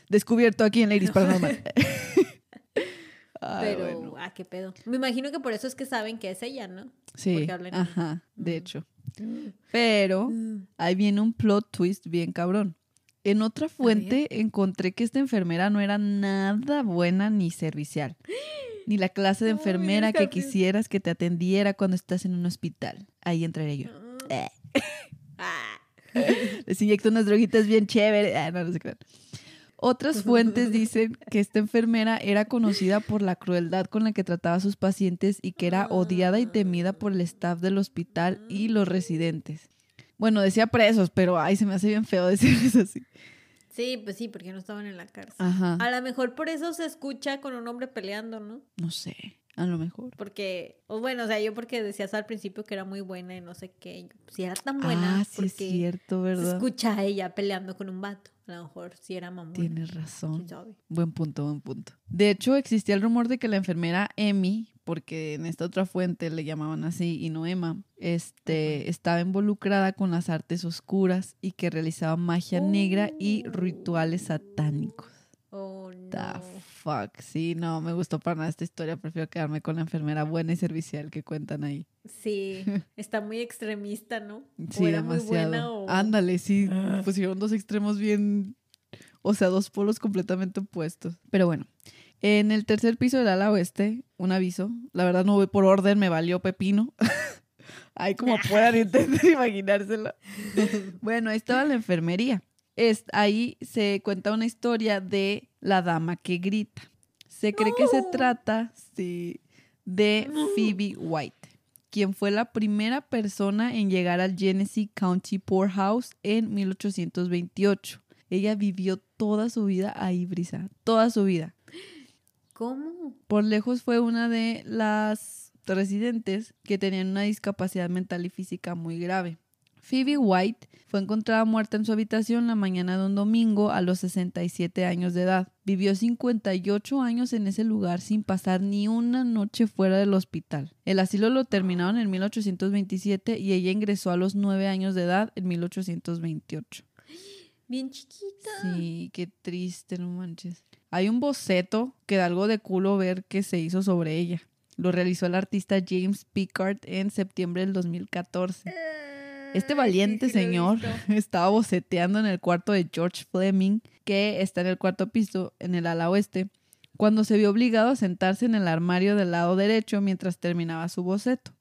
Descubierto aquí en Ladies Paranormal. Ay, Pero, bueno. ah, qué pedo. Me imagino que por eso es que saben que es ella, ¿no? Sí, porque hablan ajá, de Mm. hecho. Pero ahí viene un plot twist bien cabrón. En otra fuente encontré que esta enfermera no era nada buena ni servicial. Ni la clase de Uy, enfermera que quisieras que te atendiera cuando estás en un hospital. Ahí entraré yo. Eh. Ah. Les inyecto unas droguitas bien chéveres. Ah, no, crean. Otras fuentes dicen que esta enfermera era conocida por la crueldad con la que trataba a sus pacientes y que era odiada y temida por el staff del hospital y los residentes. Bueno, decía presos, pero ay, se me hace bien feo decirles así. Sí, pues sí, porque no estaban en la cárcel. Ajá. A lo mejor por eso se escucha con un hombre peleando, ¿no? No sé, a lo mejor. Porque, o bueno, o sea, yo porque decías al principio que era muy buena y no sé qué. Si era tan buena, ah, sí es cierto, se ¿verdad? escucha a ella peleando con un vato. A lo mejor sí era mamón. Tienes razón. Buen punto, buen punto. De hecho, existía el rumor de que la enfermera Emmy, porque en esta otra fuente le llamaban así y no Emma, este, estaba involucrada con las artes oscuras y que realizaba magia negra y Oh. rituales satánicos. Oh, The no. fuck. Sí, no, me gustó para nada esta historia. Prefiero quedarme con la enfermera buena y servicial que cuentan ahí. Sí, está muy extremista, ¿no? Sí, o era muy demasiado. buena o... Ándale, sí. Ah. Pusieron dos extremos bien. O sea, dos polos completamente opuestos. Pero bueno. En el tercer piso del ala oeste, un aviso. La verdad no voy por orden, me valió pepino. Ay, como puedan intentar imaginárselo. Bueno, ahí estaba la enfermería. Es, ahí se cuenta una historia de la dama que grita. Se cree que se trata sí, de Phoebe White, quien fue la primera persona en llegar al Genesee County Poorhouse en 1828. Ella vivió toda su vida ahí, Brisa, toda su vida. ¿Cómo? Por lejos fue una de las residentes que tenían una discapacidad mental y física muy grave. Phoebe White fue encontrada muerta en su habitación la mañana de un domingo a los 67 años de edad. Vivió 58 años en ese lugar sin pasar ni una noche fuera del hospital. El asilo lo terminaron en 1827 y ella ingresó a los 9 años de edad en 1828. Bien chiquita. Sí, qué triste, no manches. Hay un boceto que da algo de culo ver que se hizo sobre ella. Lo realizó el artista James Pickard en septiembre del 2014. Este valiente sí, sí señor estaba boceteando en el cuarto de George Fleming, que está en el cuarto piso, en el ala oeste, cuando se vio obligado a sentarse en el armario del lado derecho mientras terminaba su boceto.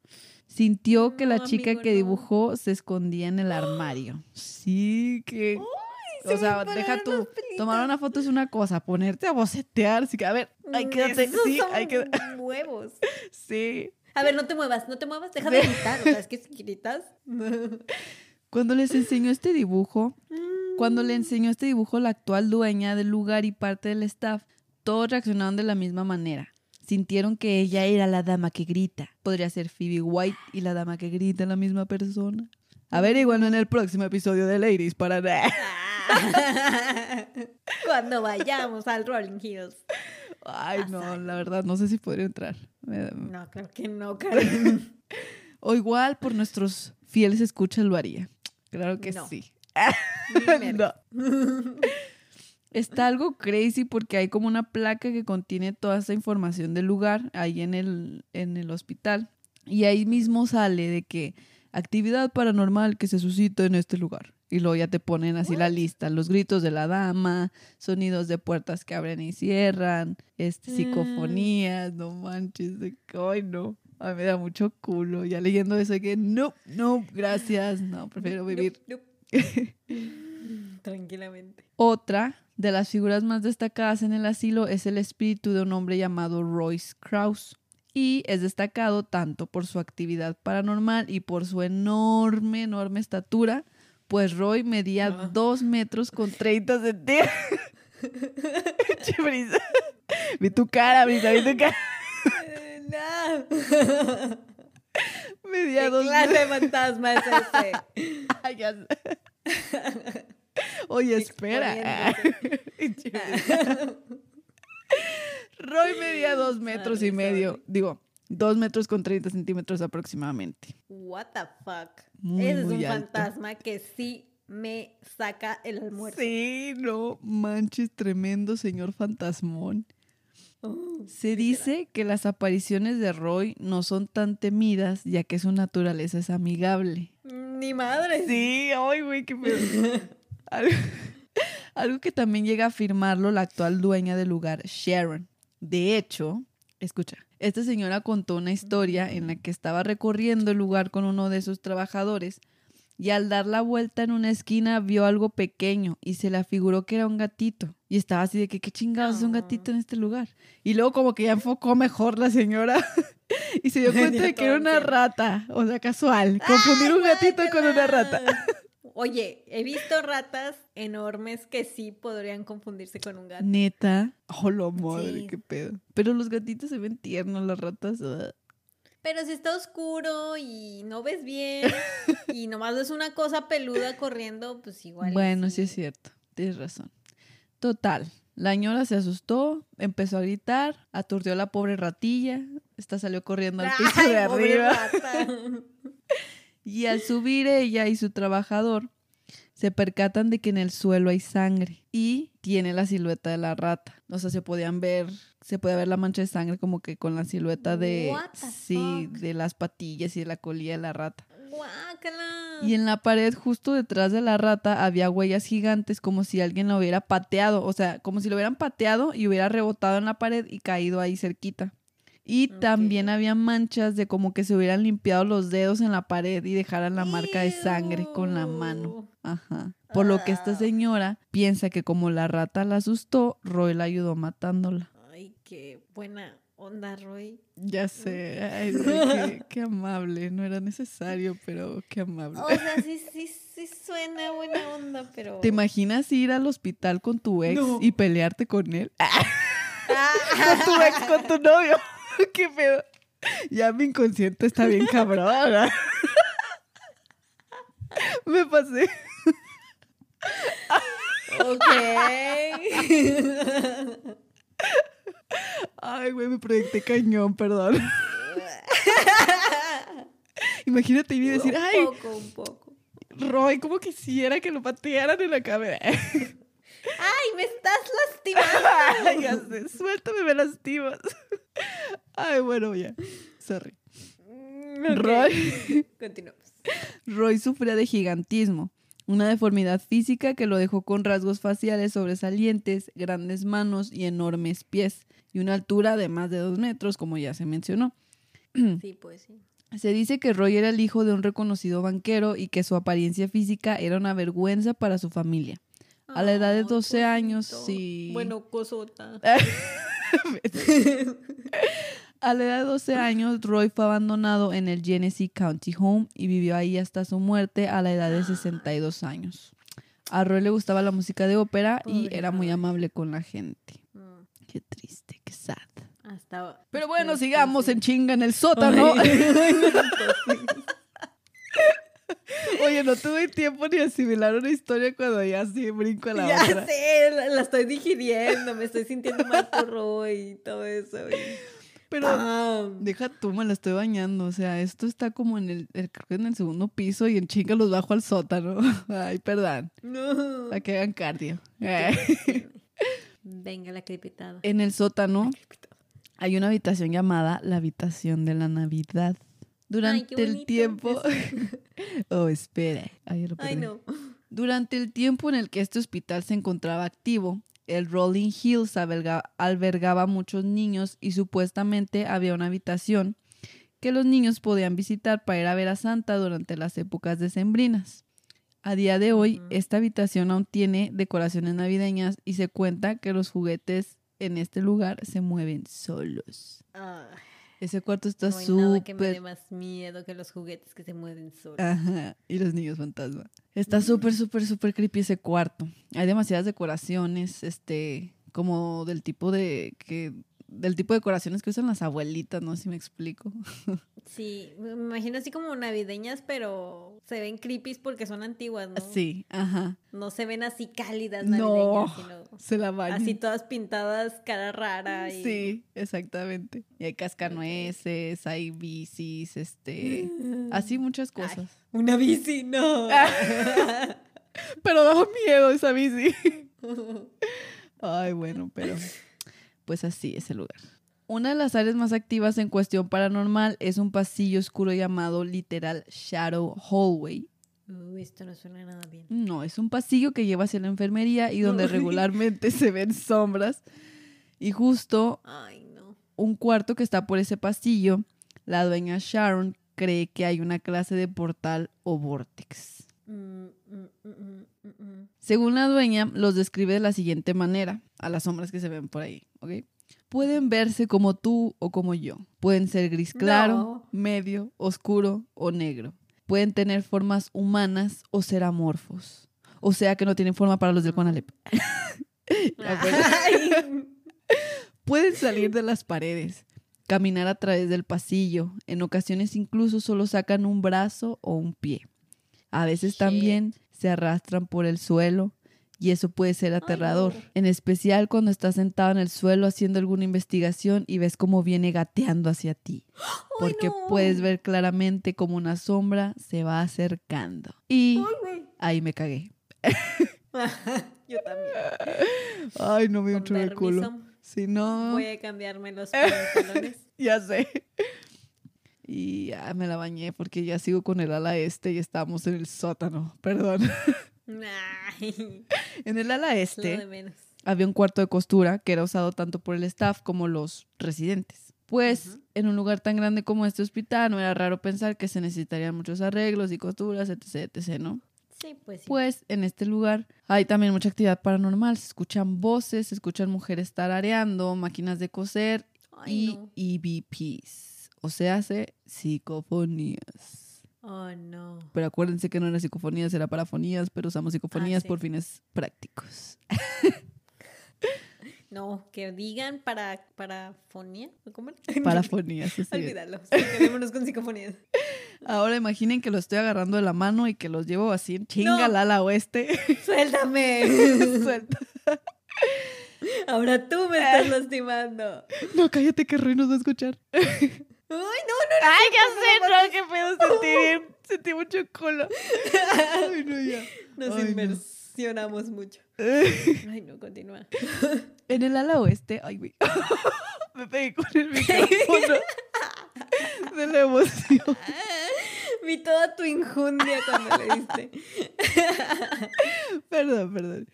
Sintió que la No, chica amigo, que no. dibujó se escondía en el armario. Sí, que... se o sea, deja tú, tomar una foto es una cosa, ponerte a bocetear, sí que, a ver, ay, Mm, quédate, esos sí, hay que, huevos. sí. A ver, no te muevas, no te muevas, deja de gritar. O sea, es que si gritas. Cuando les enseñó este dibujo, Cuando Mm. le enseñó este dibujo la actual dueña del lugar y parte del staff, todos reaccionaron de la misma manera. Sintieron que ella era la dama que grita. Podría ser Phoebe White y la dama que grita la misma persona. Averiguan en el próximo episodio de Ladies para... Cuando vayamos al Rolling Hills. Ay, no, la verdad, no sé si podría entrar. No, creo que no, Karen. O igual por nuestros fieles escuchas lo haría. Claro que No. sí. No. Está algo crazy porque hay como una placa que contiene toda esta información del lugar ahí en el, en el hospital. Y ahí mismo sale de que actividad paranormal que se suscita en este lugar. Y luego ya te ponen así la lista, los gritos de la dama, sonidos de puertas que abren y cierran, este, psicofonías, no manches, de que, ay no, a mí me da mucho culo. Ya leyendo eso que no, no, gracias, no, prefiero vivir. Tranquilamente. Otra de las figuras más destacadas en el asilo es el espíritu de un hombre llamado Royce Krauss. Y es destacado tanto por su actividad paranormal y por su enorme, enorme estatura, pues Roy medía Ah. 2 metros con 30 centímetros. Brisa. Vi tu cara, Brisa, vi tu cara. no. Medía ¿Qué 2 clase metros. de fantasma es ese? Ay, ya sé. Oye, espera. Roy medía 2 metros y medio. Digo, 2 metros con 30 centímetros aproximadamente. What the fuck. Muy, ese es un alto. fantasma que sí me saca el almuerzo. Sí, no manches, tremendo señor fantasmón. Oh, Se dice que las apariciones de Roy no son tan temidas, ya que su naturaleza es amigable. Ni madre. Sí, ay, güey, qué pedo. Algo, algo que también llega a afirmarlo la actual dueña del lugar, Sharon. De hecho, escucha, esta señora contó una historia en la que estaba recorriendo el lugar con uno de sus trabajadores y al dar la vuelta en una esquina vio algo pequeño y se le afiguró que era un gatito. Y estaba así de que, ¿qué chingados es un gatito en este lugar? Y luego como que ya enfocó mejor la señora y se dio cuenta de que era una rata, o sea, casual. Confundir un gatito con una rata. Oye, he visto ratas enormes que sí podrían confundirse con un gato. Neta. Oh, la madre, Sí. qué pedo. Pero los gatitos se ven tiernos, las ratas. ugh. Pero si está oscuro y no ves bien y nomás ves una cosa peluda corriendo, pues igual. Bueno, sí es cierto. Tienes razón. Total. La señora se asustó, empezó a gritar, aturdió a la pobre ratilla. Esta salió corriendo al piso Ay, de arriba. Y al subir ella y su trabajador, se percatan de que en el suelo hay sangre y tiene la silueta de la rata. O sea, se podían ver, se puede ver la mancha de sangre como que con la silueta de, sí, fuck? de las patillas y de la colilla de la rata. Guácala. Y en la pared justo detrás de la rata había huellas gigantes como si alguien la hubiera pateado, o sea, como si lo hubieran pateado y hubiera rebotado en la pared y caído ahí cerquita. Y también había manchas de como que se hubieran limpiado los dedos en la pared y dejaran la marca de sangre con la mano. Ajá. Por lo que esta Ah. señora piensa que como la rata la asustó, Roy la ayudó matándola. Ay, qué buena onda, Roy. Ya sé, ay, Roy, qué, qué amable. No era necesario, pero qué amable. O sea, sí, sí, sí suena buena onda, pero. ¿Te imaginas ir al hospital con tu ex No. y pelearte con él? Ah, con tu ex, con tu novio. qué pedo. Ya mi inconsciente está bien cabrón. Me pasé. ok. Ay, güey, me proyecté cañón, perdón. Imagínate ir y decir, un ay, poco, un poco. Roy, como quisiera que lo patearan en la cabeza. ¡Ay, me estás lastimando! Ay, suéltame, me lastimas. Ay, bueno, ya. Sorry. Mm. Roy. Continuamos. Roy sufría de gigantismo, una deformidad física que lo dejó con rasgos faciales sobresalientes, grandes manos y enormes pies, y una altura de más de dos metros, como ya se mencionó. Sí, pues sí. Se dice que Roy era el hijo de un reconocido banquero y que su apariencia física era una vergüenza para su familia. A la edad de Ay, 12 años, sí. Bueno, cosota. A la edad de 12 años, Roy fue abandonado en el Genesee County Home y vivió ahí hasta su muerte a la edad de 62 años. A Roy le gustaba la música de ópera y era muy amable con la gente. Mm, Qué triste, qué sad. Hasta. Pero bueno, sigamos en chinga en el sótano. Oye, no tuve tiempo ni asimilar una historia cuando ya sí brinco a la ya otra. sé, la, la estoy digiriendo, me estoy sintiendo mal por Roy y todo eso. y- Pero deja tú, me la estoy bañando. O sea, esto está como en el, el- creo que en el segundo piso y en chinga los bajo al sótano. Ay, perdón. No. Para que hagan cardio. Venga la crepitada. En el sótano hay una habitación llamada la habitación de la Navidad. Durante el tiempo... oh, espera. Ay, lo Ay, no. Durante el tiempo en el que este hospital se encontraba activo, el Rolling Hills alberga- albergaba muchos niños y supuestamente había una habitación que los niños podían visitar para ir a ver a Santa durante las épocas decembrinas. A día de hoy, esta habitación aún tiene decoraciones navideñas y se cuenta que los juguetes en este lugar se mueven solos. Ay, Ese cuarto está no hay nada que me dé súper más miedo que los juguetes que se mueven solos. Ajá, y los niños fantasma. Está súper, súper, súper creepy ese cuarto. Hay demasiadas decoraciones, este, como del tipo de que del tipo de decoraciones que usan las abuelitas, no sé si me explico. Sí, me imagino así como navideñas, pero se ven creepy porque son antiguas, ¿no? Sí, ajá. No se ven así cálidas No, navideñas, sino se la bañan. así todas pintadas, cara rara. Y... Sí, exactamente. Y hay cascanueces, hay bicis, este, así muchas Ay, cosas. una bici, no. Pero da miedo esa bici. Ay, bueno, pero pues así es el lugar. Una de las áreas más activas en cuestión paranormal es un pasillo oscuro llamado literal Shadow Hallway. Uy, esto no suena nada bien. No, es un pasillo que lleva hacia la enfermería y donde Uy. regularmente se ven sombras. Y justo Ay, no. un cuarto que está por ese pasillo, la dueña Sharon cree que hay una clase de portal o vortex. Mm, mm, mm, mm, mm, mm. Según la dueña, los describe de la siguiente manera, a las sombras que se ven por ahí, ¿ok? Pueden verse como tú o como yo. Pueden ser gris claro, No. medio, oscuro o negro. Pueden tener formas humanas o ser amorfos. O sea que no tienen forma para los del Conalep. Pueden salir de las paredes, caminar a través del pasillo. En ocasiones incluso solo sacan un brazo o un pie. A veces Shit. también se arrastran por el suelo y eso puede ser aterrador. En especial cuando estás sentado en el suelo haciendo alguna investigación y ves cómo viene gateando hacia ti. Porque no. puedes ver claramente como una sombra se va acercando. Y ahí me cagué. Yo también. Ay, no me dio un culo. Si no... Voy a cambiarme los pantalones. Ya sé. Y ya me la bañé porque ya sigo con el ala este y estamos en el sótano. Perdón. Ay, En el ala este había un cuarto de costura que era usado tanto por el staff como los residentes. Pues en un lugar tan grande como este hospital no era raro pensar que se necesitarían muchos arreglos y costuras, etc, etc, ¿no? Sí, pues sí. Pues en este lugar hay también mucha actividad paranormal. Se escuchan voces, se escuchan mujeres tarareando, máquinas de coser Ay, y no. EVPs. O sea, hace psicofonías. Oh, no. Pero acuérdense que no era psicofonías, era parafonías, pero usamos psicofonías sí. por fines prácticos. No, que digan para, parafonía. ¿o ¿Cómo era? Parafonías. Olvídalo. sí, Quedémonos con psicofonías. Ahora imaginen que lo estoy agarrando de la mano y que los llevo así en chinga No. al ala oeste. Suéltame. Suelta. Ahora tú me Ah. estás lastimando. No, cállate que Rey nos va a escuchar. Ay, no, no, Ay, ya sé, no, qué pedo sentí, sentí mucho culo. Ay, no, ya. Nos Ay, no. inversionamos mucho. Ay, no, continúa. En el ala oeste, ay, güey. Me pegué con el micrófono de la emoción. Vi toda tu injundia cuando le diste. Perdón, perdón.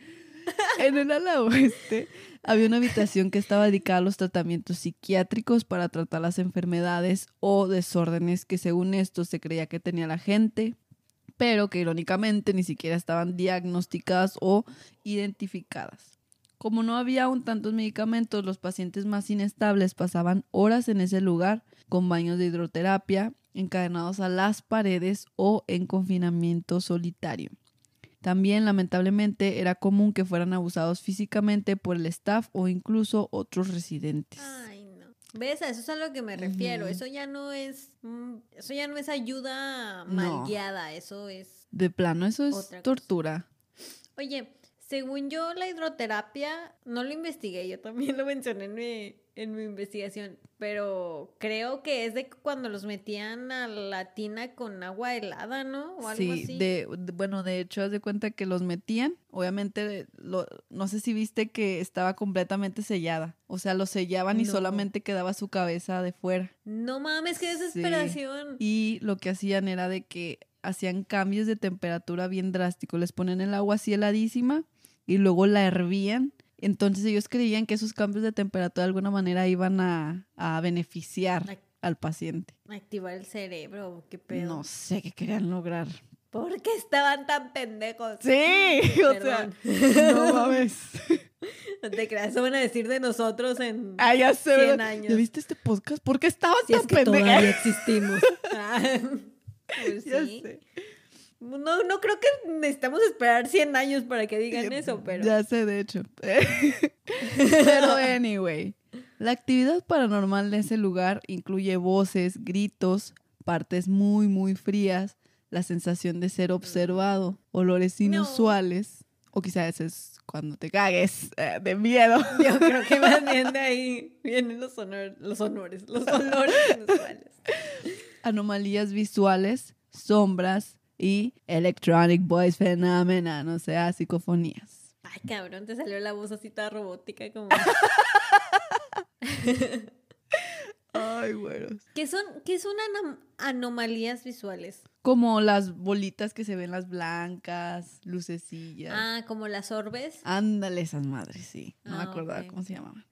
En el ala oeste había una habitación que estaba dedicada a los tratamientos psiquiátricos para tratar las enfermedades o desórdenes que según esto se creía que tenía la gente, pero que irónicamente ni siquiera estaban diagnosticadas o identificadas. Como no había aún tantos medicamentos, los pacientes más inestables pasaban horas en ese lugar con baños de hidroterapia, encadenados a las paredes o en confinamiento solitario. También, lamentablemente, era común que fueran abusados físicamente por el staff o incluso otros residentes. Ay, no. ¿Ves? A eso es a lo que me refiero. Eso ya no es. mm, Eso ya no es ayuda No. mal guiada. Eso es. De plano, eso es tortura. Oye, según yo, la hidroterapia no lo investigué. Yo también lo mencioné en mi, en mi investigación, pero creo que es de cuando los metían a la tina con agua helada, ¿no? O algo sí, así. De, bueno, de hecho, haz de cuenta que los metían. Obviamente, lo, no sé si viste que estaba completamente sellada. O sea, lo sellaban y solamente quedaba su cabeza de fuera. No mames, qué Sí. desesperación. Y lo que hacían era de que hacían cambios de temperatura bien drásticos. Les ponen el agua así heladísima y luego la hervían. Entonces ellos creían que esos cambios de temperatura de alguna manera iban a, a beneficiar al paciente. Activar el cerebro, qué pedo. No sé qué querían lograr. ¿Por qué estaban tan pendejos? Sí, o sea, no mames. No te creas, eso van a decir de nosotros en Ah, ya sé. 100 ¿verdad? años. ¿Ya viste este podcast? ¿Por qué estaban si tan es que pendejos? todavía existimos. Ah, pues Ya sí. sé. No, no creo que necesitamos esperar 100 años para que digan eso, pero... Ya sé, de hecho. pero anyway, la actividad paranormal de ese lugar incluye voces, gritos, partes muy, muy frías, la sensación de ser observado, olores No. inusuales, o quizás es cuando te cagues eh, de miedo. Yo creo que más bien de ahí vienen los, honor- los honores, los olores inusuales. anomalías visuales, sombras y electronic voice phenomenon, o sea, psicofonías. Ay, cabrón, te salió la voz así toda robótica como... Ay, güeros. ¿Qué son, qué son anom- anomalías visuales? Como las bolitas que se ven las blancas, lucecillas. Ah, como las orbes. Ándale esas madres, sí. No me Ah, acordaba cómo se llamaban.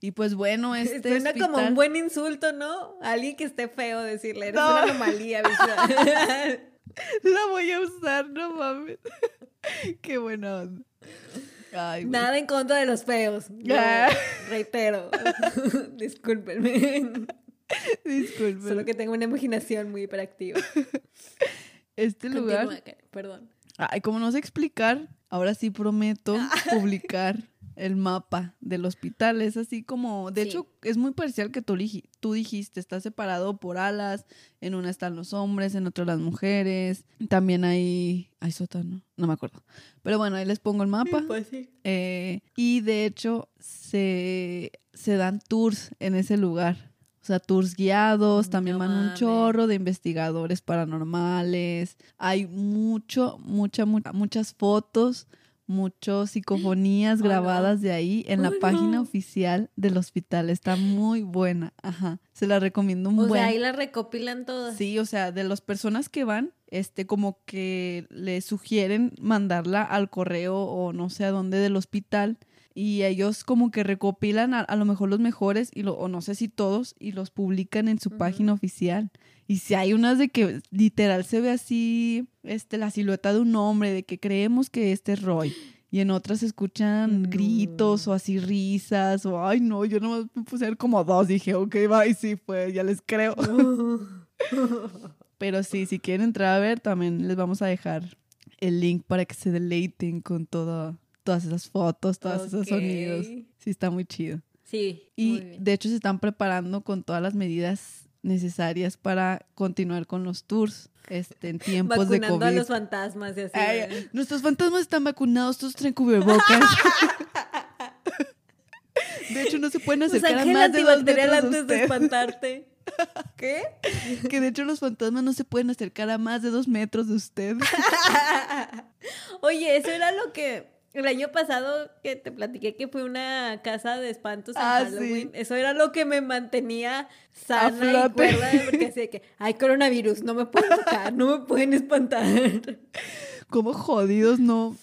Y pues bueno, este Suena como un buen insulto, ¿no? A alguien que esté feo decirle, eres No. una anomalía visual. La voy a usar, no mames. Qué buena onda. Ay, güey. Nada en contra de los feos. Yo Ah. reitero. Discúlpenme. Disculpe. Solo que tengo una imaginación muy hiperactiva. Este lugar Karen, Perdón. Ay, como no sé explicar, ahora sí prometo publicar el mapa del hospital. Es así como, de Sí. hecho, es muy parcial que tú, dijiste, está separado por alas. En una están los hombres, en otra las mujeres. También hay, hay sótano, no me acuerdo. Pero bueno, ahí les pongo el mapa. Pues sí. Eh, y de hecho, se, se dan tours en ese lugar. O sea, tours guiados, también No van un chorro de investigadores paranormales. Hay mucho, mucha, mucha, muchas fotos, muchas psicofonías grabadas de ahí en la página oficial del hospital. Está muy buena. Ajá. Se la recomiendo un O buen. sea, ahí las recopilan todas. Sí, o sea, de las personas que van, este, como que le sugieren mandarla al correo o no sé a dónde del hospital y ellos como que recopilan a, a lo mejor los mejores y lo, o no sé si todos y los publican en su página oficial. Y si hay unas de que literal se ve así, este, la silueta de un hombre, de que creemos que este es Roy. Y en otras se escuchan No. gritos o así risas o ay no, yo nomás me puse a ver como dos, dije, ok, y sí fue, ya les creo. Pero sí, si quieren entrar a ver, también les vamos a dejar el link para que se deleiten con todo, todas esas fotos, todos esos sonidos. Sí, está muy chido. Sí. Y de hecho se están preparando con todas las medidas necesarias para continuar con los tours este, en tiempos de Vacunando COVID. a los fantasmas y así. Ay, nuestros fantasmas están vacunados, todos traen cubrebocas. de hecho, no se pueden acercar a más de dos metros de antes de usted. espantarte. ¿Qué? Que de hecho los fantasmas no se pueden acercar a más de dos metros de usted. Oye, eso era lo que el año pasado que te platiqué que fue una casa de espantos en Ah, Halloween. sí. Eso era lo que me mantenía sana y cuerda porque así de que hay coronavirus, no me pueden tocar, no me pueden espantar. como jodidos no,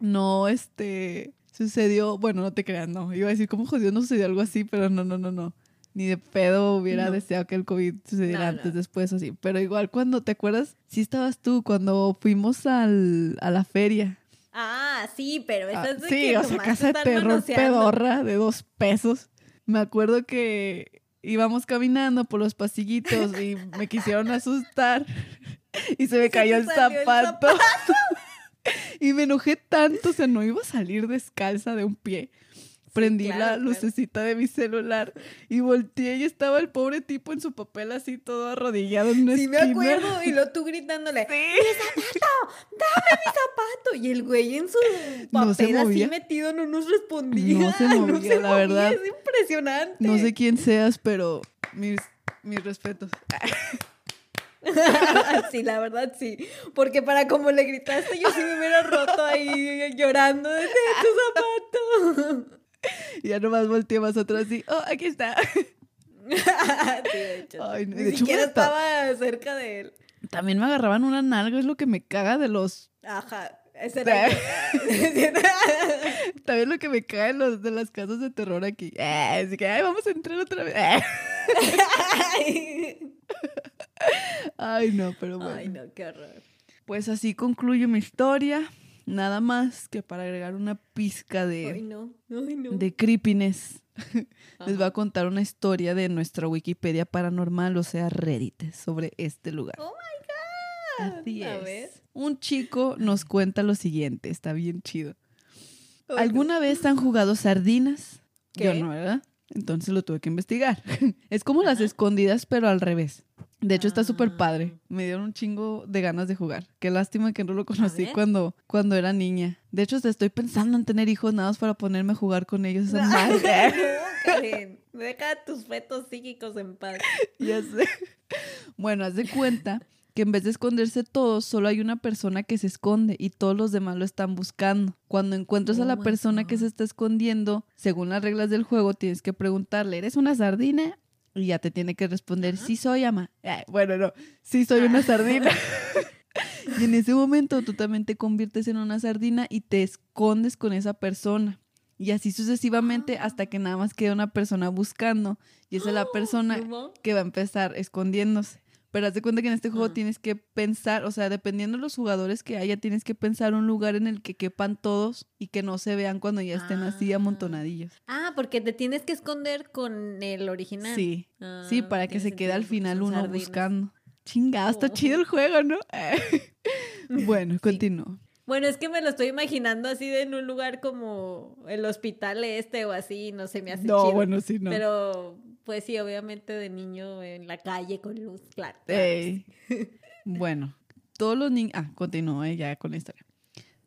no, este, sucedió, bueno, no te creas, no, iba a decir como jodidos no sucedió algo así, pero no, no, no, no. Ni de pedo hubiera No. deseado que el COVID sucediera No, antes, no. después, así. Pero igual cuando, ¿te acuerdas? Sí estabas tú cuando fuimos al, a la feria. Ah, sí, pero esa Ah, es de sí, que o sea, casa de terror manoseando. pedorra de dos pesos. Me acuerdo que íbamos caminando por los pasillitos y me quisieron asustar y se me cayó el salió el zapato. y me enojé tanto, o sea, no iba a salir descalza de un pie. Prendí claro, la claro. lucecita de mi celular y volteé y estaba el pobre tipo en su papel así todo arrodillado en una Sí, me esquina. acuerdo. Y lo tú gritándole, ¡Mi zapato! ¡Dame mi zapato! Y el güey en su No se papel así movía. metido no nos respondía. No se movía, la verdad. Es impresionante. No sé quién seas, pero mis, mis respetos. sí, la verdad sí. Porque para como le gritaste, yo sí me hubiera roto ahí llorando de tu zapato. Y ya nomás volteé más atrás y, oh, aquí está. sí, de hecho. Ay, no, Ni de hecho, siquiera estaba- cerca de él. También me agarraban una nalga, es lo que me caga de los... Ajá. Ese era También lo que me caga de, los, de las casas de terror aquí. Eh, así que, ay, vamos a entrar otra vez. Eh. Ay, no, pero bueno. Ay, no, qué horror. Pues así concluye mi historia. Nada más que para agregar una pizca de, Ay, no. Ay, no. de creepiness. Les voy a contar una historia de nuestra Wikipedia paranormal, o sea, Reddit, sobre este lugar. Oh my God. Así es. ver. Un chico nos cuenta lo siguiente, está bien chido. No. ¿Alguna vez han jugado sardinas? Yo no, ¿verdad? Entonces lo tuve que investigar. es como las escondidas, pero al revés. De hecho, está súper padre. Ah. Me dieron un chingo de ganas de jugar. Qué lástima que no lo conocí cuando, cuando era niña. De hecho, estoy pensando en tener hijos nada más para ponerme a jugar con ellos. Esa madre. no, Karen. Deja tus fetos psíquicos en paz. ya sé. Bueno, haz de cuenta que en vez de esconderse todos, solo hay una persona que se esconde y todos los demás lo están buscando. Cuando encuentras a Oh la my persona que se está escondiendo, según las reglas del juego, tienes que preguntarle, ¿eres una sardina? Y ya te tiene que responder, sí soy, ama. Eh, bueno, no, sí soy una sardina. y en ese momento tú también te conviertes en una sardina y te escondes con esa persona. Y así sucesivamente hasta que nada más queda una persona buscando. Y esa es la persona que va a empezar escondiéndose. Pero haz de cuenta que en este juego tienes que pensar, o sea, dependiendo de los jugadores que haya, tienes que pensar un lugar en el que quepan todos y que no se vean cuando ya estén así Ah. amontonadillos. Ah, porque te tienes que esconder con el original. Sí, sí, Ah, para que se quede al final uno sardinas. buscando. Chingado, está Oh. chido el juego, ¿no? bueno, continúo. Bueno, es que me lo estoy imaginando así de en un lugar como el hospital este o así, no se me hace No, chido. bueno, sí, no. Pero, pues sí, obviamente de niño en la calle con luz, claro. Ey. bueno, todos los niños... Ah, continúo eh, ya con la historia.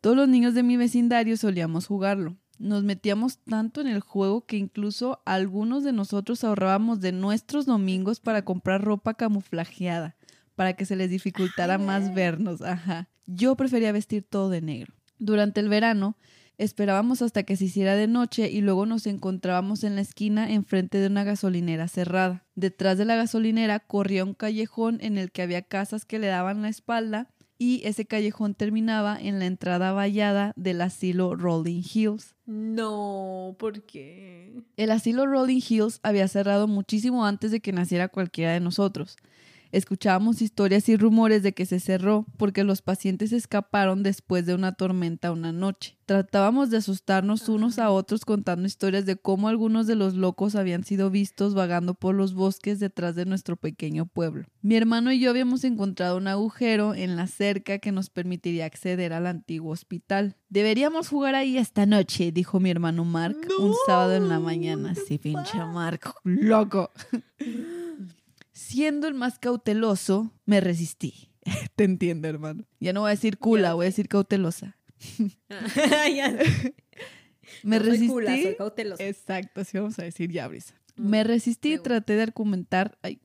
Todos los niños de mi vecindario solíamos jugarlo. Nos metíamos tanto en el juego que incluso algunos de nosotros ahorrábamos de nuestros domingos para comprar ropa camuflajeada, para que se les dificultara más vernos. Ajá. Yo prefería vestir todo de negro. Durante el verano esperábamos hasta que se hiciera de noche y luego nos encontrábamos en la esquina enfrente de una gasolinera cerrada. Detrás de la gasolinera corría un callejón en el que había casas que le daban la espalda y ese callejón terminaba en la entrada vallada del asilo Rolling Hills. No, ¿por qué? El asilo Rolling Hills había cerrado muchísimo antes de que naciera cualquiera de nosotros. Escuchábamos historias y rumores de que se cerró porque los pacientes escaparon después de una tormenta una noche. Tratábamos de asustarnos unos a otros contando historias de cómo algunos de los locos habían sido vistos vagando por los bosques detrás de nuestro pequeño pueblo. Mi hermano y yo habíamos encontrado un agujero en la cerca que nos permitiría acceder al antiguo hospital. Deberíamos jugar ahí esta noche, dijo mi hermano Mark un sábado en la mañana. Sí, pinche? Mark, loco. Siendo el más cauteloso, me resistí. Te entiendo, hermano. Ya no voy a decir cula, voy a decir cautelosa. Ya. Me No soy resistí. cula, soy cautelosa. Exacto, así vamos a decir ya, Brisa. Mm, Me resistí y traté de argumentar. Ay,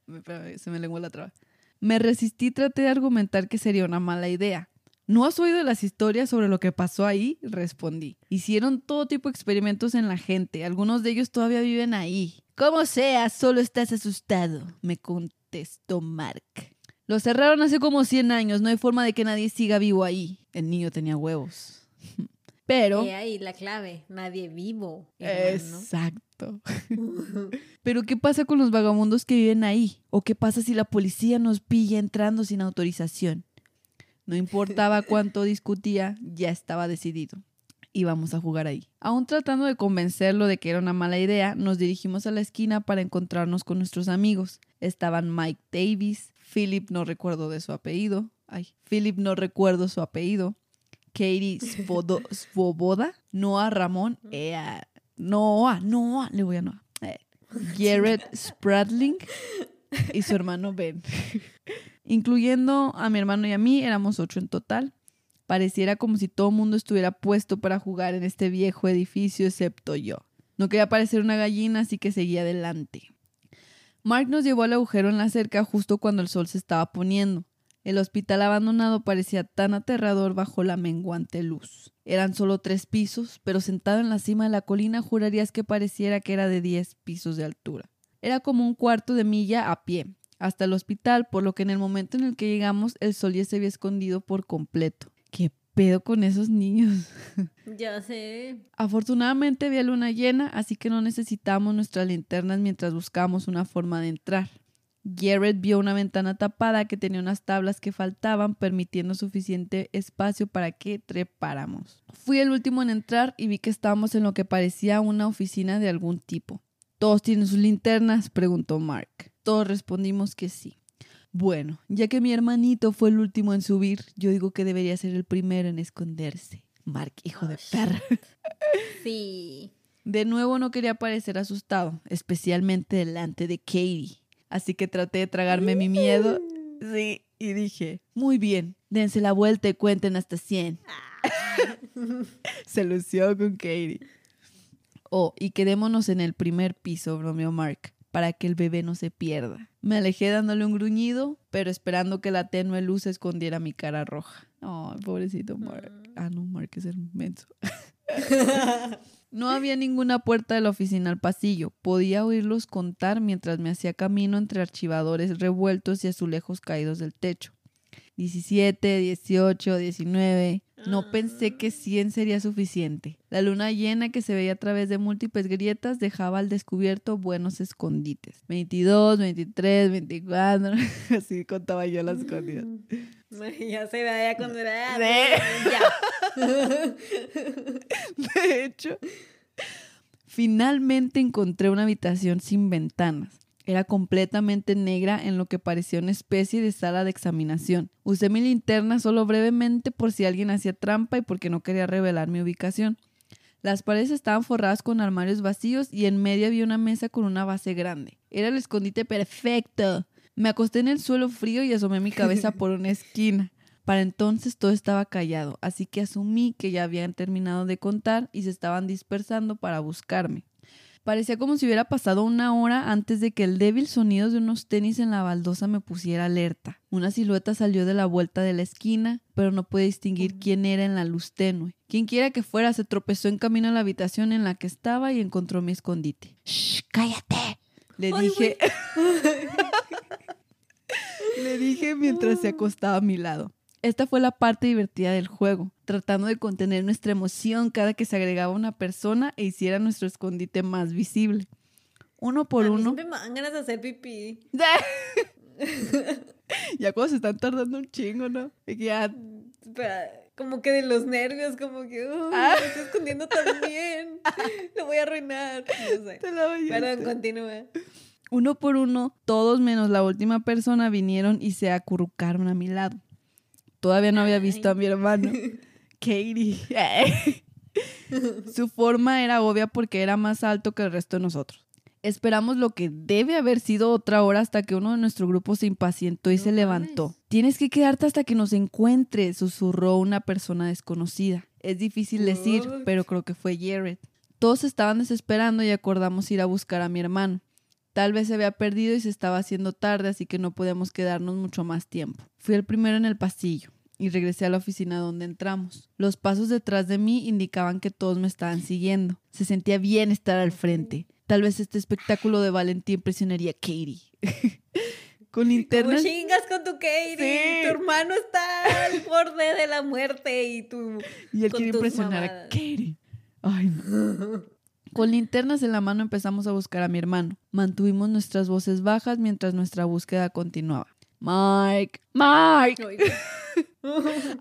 se me lenguó la traba. Me resistí y traté de argumentar que sería una mala idea. ¿No has oído las historias sobre lo que pasó ahí? Respondí. Hicieron todo tipo de experimentos en la gente. Algunos de ellos todavía viven ahí. Como sea, solo estás asustado, me contestó Mark. Lo cerraron hace como 100 años. No hay forma de que nadie siga vivo ahí. El niño tenía huevos. Pero... Y ahí la clave, nadie vivo. hermano. Exacto. Pero ¿qué pasa con los vagabundos que viven ahí? ¿O qué pasa si la policía nos pilla entrando sin autorización? No importaba cuánto discutía, ya estaba decidido. Íbamos a jugar ahí. Aún tratando de convencerlo de que era una mala idea, nos dirigimos a la esquina para encontrarnos con nuestros amigos. Estaban Mike Davis, Philip no recuerdo de su apellido. Ay, Philip no recuerdo su apellido. Katie Svoboda, Noah Ramón, ea, Noah, Noah, le voy a Noah. Eh, Garrett Spradling y su hermano Ben. Incluyendo a mi hermano y a mí, éramos ocho en total. Pareciera como si todo el mundo estuviera puesto para jugar en este viejo edificio, excepto yo. No quería parecer una gallina, así que seguía adelante. Mark nos llevó al agujero en la cerca justo cuando el sol se estaba poniendo. El hospital abandonado parecía tan aterrador bajo la menguante luz. Eran solo tres pisos, pero sentado en la cima de la colina jurarías que pareciera que era de diez pisos de altura. Era como un cuarto de milla a pie, hasta el hospital, por lo que en el momento en el que llegamos el sol ya se había escondido por completo. ¿Qué pedo con esos niños? Ya sé. Afortunadamente había luna llena, así que no necesitábamos nuestras linternas mientras buscábamos una forma de entrar. Garrett vio una ventana tapada que tenía unas tablas que faltaban, permitiendo suficiente espacio para que trepáramos. Fui el último en entrar y vi que estábamos en lo que parecía una oficina de algún tipo. ¿Todos tienen sus linternas? preguntó Mark. Todos respondimos que sí. Bueno, ya que mi hermanito fue el último en subir, yo digo que debería ser el primero en esconderse. Mark, hijo de perra. Sí. De nuevo no quería parecer asustado, especialmente delante de Katie. Así que traté de tragarme mi miedo. Sí, y dije, muy bien, dense la vuelta y cuenten hasta 100. Se lució con Katie. Oh, y quedémonos en el primer piso, bromeó Mark, para que el bebé no se pierda. Me alejé dándole un gruñido, pero esperando que la tenue luz escondiera mi cara roja. Ay, pobrecito Mark. Ah, no, Mark es el menso. No había ninguna puerta de la oficina al pasillo. Podía oírlos contar mientras me hacía camino entre archivadores revueltos y azulejos caídos del techo. 17, 18, 19. No pensé que 100 sería suficiente. La luna llena que se veía a través de múltiples grietas dejaba al descubierto buenos escondites. 22, 23, 24. Así contaba yo las escondidas. Ya se veía cuando era. De hecho, finalmente encontré una habitación sin ventanas. Era completamente negra en lo que parecía una especie de sala de examinación. Usé mi linterna solo brevemente por si alguien hacía trampa y porque no quería revelar mi ubicación. Las paredes estaban forradas con armarios vacíos y en medio había una mesa con una base grande. Era el escondite perfecto. Me acosté en el suelo frío y asomé mi cabeza por una esquina. Para entonces todo estaba callado, así que asumí que ya habían terminado de contar y se estaban dispersando para buscarme. Parecía como si hubiera pasado una hora antes de que el débil sonido de unos tenis en la baldosa me pusiera alerta. Una silueta salió de la vuelta de la esquina, pero no pude distinguir quién era en la luz tenue. Quien quiera que fuera se tropezó en camino a la habitación en la que estaba y encontró mi escondite. ¡Shh! ¡Cállate! Le Ay, dije. Le dije mientras se acostaba a mi lado. Esta fue la parte divertida del juego, tratando de contener nuestra emoción cada que se agregaba una persona e hiciera nuestro escondite más visible. Uno por A mí uno. Siempre me dan ganas de hacer pipí. ya cuando se están tardando un chingo, ¿no? Ya Pero, como que de los nervios, como que, uy, Ah. me estoy escondiendo también. Lo voy a arruinar. No sé. te la bañaste. Perdón, continúa. Uno por uno, todos menos la última persona vinieron y se acurrucaron a mi lado. Todavía no había visto a mi hermano, Katie. Su forma era obvia porque era más alto que el resto de nosotros. Esperamos lo que debe haber sido otra hora hasta que uno de nuestro grupo se impacientó y No se levantó. Tienes que quedarte hasta que nos encuentres, susurró una persona desconocida. Es difícil decir, pero creo que fue Jared. Todos estaban desesperando y acordamos ir a buscar a mi hermano. Tal vez se había perdido y se estaba haciendo tarde, así que no podíamos quedarnos mucho más tiempo. Fui el primero en el pasillo y regresé a la oficina donde entramos. Los pasos detrás de mí indicaban que todos me estaban siguiendo. Se sentía bien estar al frente. Tal vez este espectáculo de valentía impresionaría a Katie. Con Como linternas. chingas con tu Katie. Sí. Tu hermano está al borde de la muerte y tú. Y él quiere impresionar a. Katie. Ay, no. Con linternas en la mano empezamos a buscar a mi hermano. Mantuvimos nuestras voces bajas mientras nuestra búsqueda continuaba. Mike, Mike.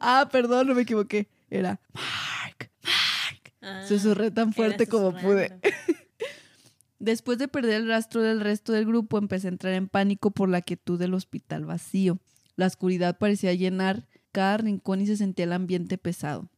Ah, perdón, no me equivoqué. Era Mark, Mark. ah, Susurré tan fuerte como pude. Después de perder el rastro del resto del grupo, empecé a entrar en pánico por la quietud del hospital vacío. La oscuridad parecía llenar cada rincón y se sentía el ambiente pesado.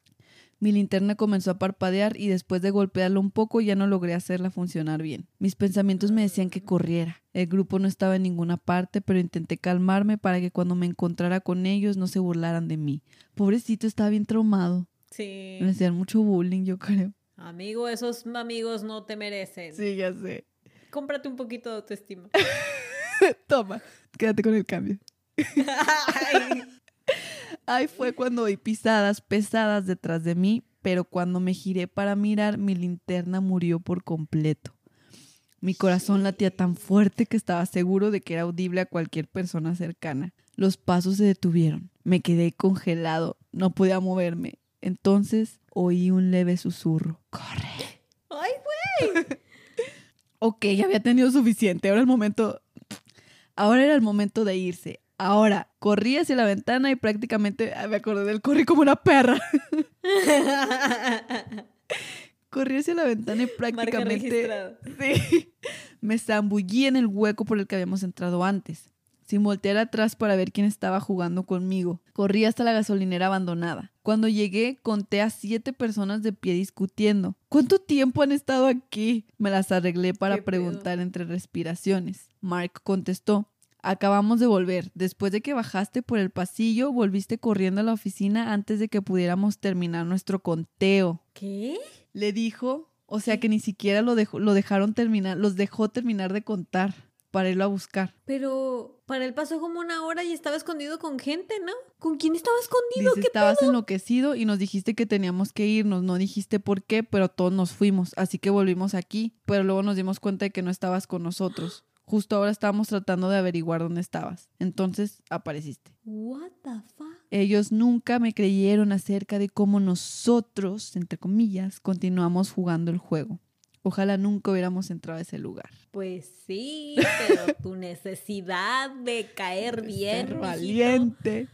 Mi linterna comenzó a parpadear y después de golpearla un poco ya no logré hacerla funcionar bien. Mis pensamientos me decían que corriera. El grupo no estaba en ninguna parte, pero intenté calmarme para que cuando me encontrara con ellos no se burlaran de mí. Pobrecito, estaba bien traumado. Sí. Me hacían mucho bullying, yo creo. Amigo, esos amigos no te merecen. Sí, ya sé. Cómprate un poquito de autoestima. Toma, quédate con el cambio. Ay, fue cuando oí pisadas pesadas detrás de mí, pero cuando me giré para mirar, mi linterna murió por completo. Mi corazón latía tan fuerte que estaba seguro de que era audible a cualquier persona cercana. Los pasos se detuvieron. Me quedé congelado. No podía moverme. Entonces oí un leve susurro. ¡Corre! ¡Ay, güey! ok, ya había tenido suficiente. Ahora el momento. Ahora era el momento de irse. Ahora, corrí hacia la ventana y prácticamente me acordé del corrí como una perra. corrí hacia la ventana y prácticamente sí, me zambullí en el hueco por el que habíamos entrado antes, sin voltear atrás para ver quién estaba jugando conmigo. Corrí hasta la gasolinera abandonada. Cuando llegué, conté a siete personas de pie discutiendo. ¿Cuánto tiempo han estado aquí? Me las arreglé para preguntar entre respiraciones. Mark contestó, Acabamos de volver. Después de que bajaste por el pasillo, volviste corriendo a la oficina antes de que pudiéramos terminar nuestro conteo. ¿Qué? Le dijo, o sea que ni siquiera lo, dejó, lo dejaron terminar, los dejó terminar de contar para irlo a buscar. Pero para él pasó como una hora y estaba escondido con gente, ¿no? ¿Con quién estaba escondido? Dice, estabas enloquecido y nos dijiste que teníamos que irnos. No dijiste por qué, pero todos nos fuimos. Así que volvimos aquí. Pero luego nos dimos cuenta de que no estabas con nosotros. Justo ahora estábamos tratando de averiguar dónde estabas. Entonces apareciste. What the fuck? Ellos nunca me creyeron acerca de cómo nosotros, entre comillas, continuamos jugando el juego. Ojalá nunca hubiéramos entrado a ese lugar. Pues sí, pero tu necesidad de caer bien. Ser valiente.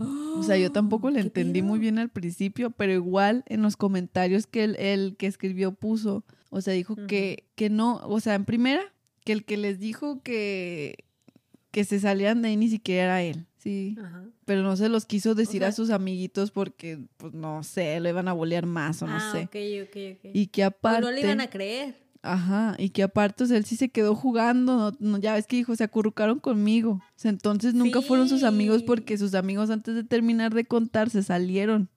O sea, yo tampoco le entendí muy bien al principio, pero igual en los comentarios que el, que escribió puso, o sea, dijo que, que no, o sea, en primera, que el que les dijo que, que se salían de ahí ni siquiera era él. Sí. Pero no se los quiso decir a sus amiguitos porque, pues no sé, lo iban a bolear más o no ah, sé. Y que aparte. no le iban a creer. Ajá, y que aparte, o sea, él sí se quedó jugando, no, ya ves que dijo, se acurrucaron conmigo. O sea, entonces nunca fueron sus amigos porque sus amigos antes de terminar de contar se salieron.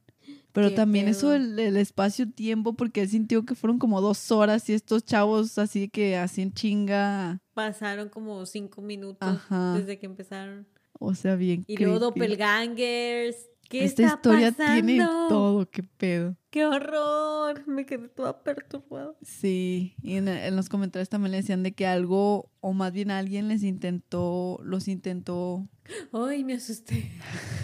Pero también eso el, espacio-tiempo, porque él sintió que fueron como dos horas y estos chavos así que hacen chinga. Pasaron como cinco minutos desde que empezaron. O sea, bien. Y luego doppelgangers. ¿Qué Esta historia tiene todo, qué pedo. ¡Qué horror! Me quedé toda perturbada. Sí, y en, en, los comentarios también le decían de que algo, o más bien alguien les intentó, los intentó... ¡Ay, me asusté!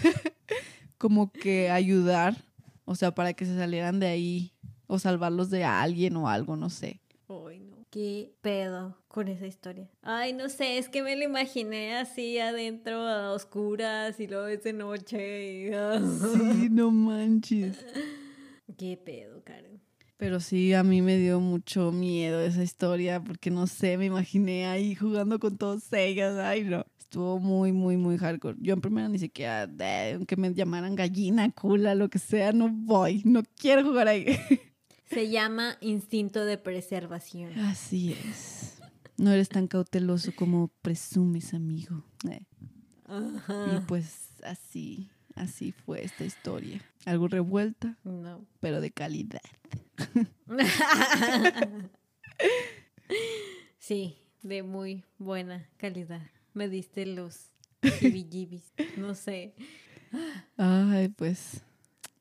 como que ayudar o sea, para que se salieran de ahí o salvarlos de alguien o algo, no sé. Ay, no. ¿Qué pedo con esa historia? Ay, no sé, es que me lo imaginé así adentro, a oscuras y luego es de noche. Y... Sí, no manches. ¿Qué pedo, Karen? Pero sí, a mí me dio mucho miedo esa historia porque no sé, me imaginé ahí jugando con todos ellos. Ay, no estuvo muy, muy, muy hardcore. Yo en primera ni siquiera, aunque me llamaran gallina, cula, lo que sea, no voy, no quiero jugar ahí. Se llama instinto de preservación. Así es. No eres tan cauteloso como presumes, amigo. Eh. Y pues así, así fue esta historia. Algo revuelta, no. pero de calidad. sí, de muy buena calidad me diste los jibijibis, no sé. Ay, pues,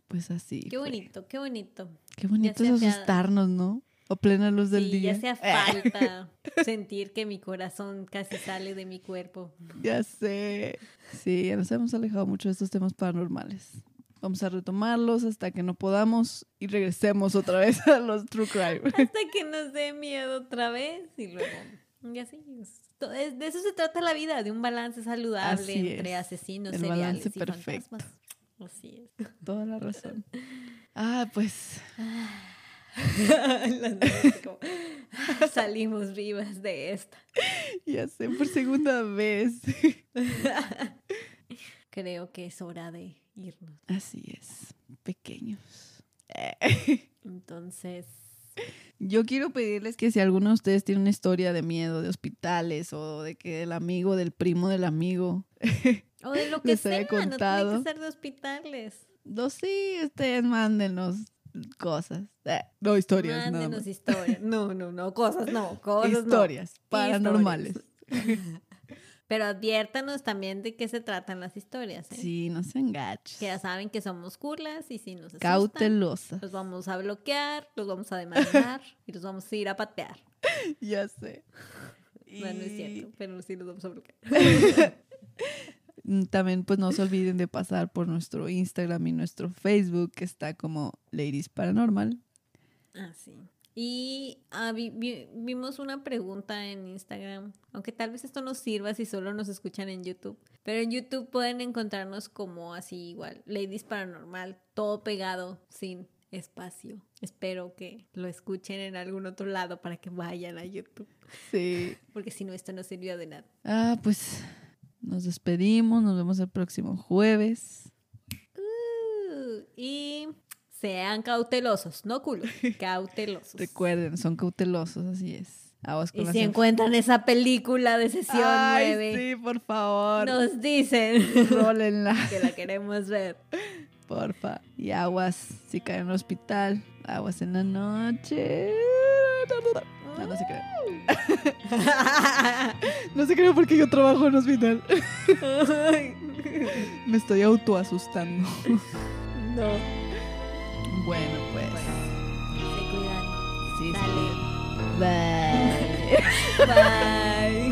pues así. Qué bonito, qué bonito. Qué bonito es asustarnos, ¿no? O plena luz del día. Ya hacía falta sentir que mi corazón casi sale de mi cuerpo. Ya sé. Sí, ya nos hemos alejado mucho de estos temas paranormales. Vamos a retomarlos hasta que no podamos y regresemos otra vez a los true crime. Hasta que nos dé miedo otra vez y luego. Y así. De eso se trata la vida, de un balance saludable entre asesinos, El balance perfecto. Así es. Toda la razón. Ah, pues. salimos vivas de esta. Ya sé, por segunda vez. Creo que es hora de irnos. Así es, pequeños. Entonces, Yo quiero pedirles que si alguno de ustedes tiene una historia de miedo de hospitales o de que el amigo del primo del amigo, o de lo que Les sea, había no tiene contado. que ser de hospitales. no sí, ustedes mándenos cosas. Eh, no historias, nada Mándenos más. historias. No, no, no, cosas no, cosas no. Historias paranormales. Pero adviértanos también de qué se tratan las historias. ¿eh? Sí, no se engaches. Que ya saben que somos culas y si nos asustan, Cautelosas. los vamos a bloquear, los vamos a demandar y los vamos a ir a patear. Ya sé. No, no es cierto, pero sí los vamos a bloquear. También pues no se olviden de pasar por nuestro Instagram y nuestro Facebook que está como Ladies Paranormal. Ah, sí. Y ah, vi- vi- vimos una pregunta en Instagram, aunque tal vez esto nos sirva si solo nos escuchan en YouTube, pero en YouTube pueden encontrarnos como así igual, Ladies Paranormal, todo pegado, sin espacio. Espero que lo escuchen en algún otro lado para que vayan a YouTube, Sí. porque si no, esto no sirvió de nada. Ah, pues nos despedimos, nos vemos el próximo jueves. Uh, y sean cautelosos, no culos, cautelosos. Recuerden, son cautelosos, así es. Aguas con Y si encuentran esa película de sesión Ay, 9, sí, por favor. nos dicen Rólenla, que la queremos ver. porfa. Y aguas, si caen en el hospital, aguas en la noche. No, no se crean. No se crean porque yo trabajo en hospital. Me estoy autoasustando. no. Bueno, pues. Se cuidan. Sí, Dale. sí. Bye. Bye.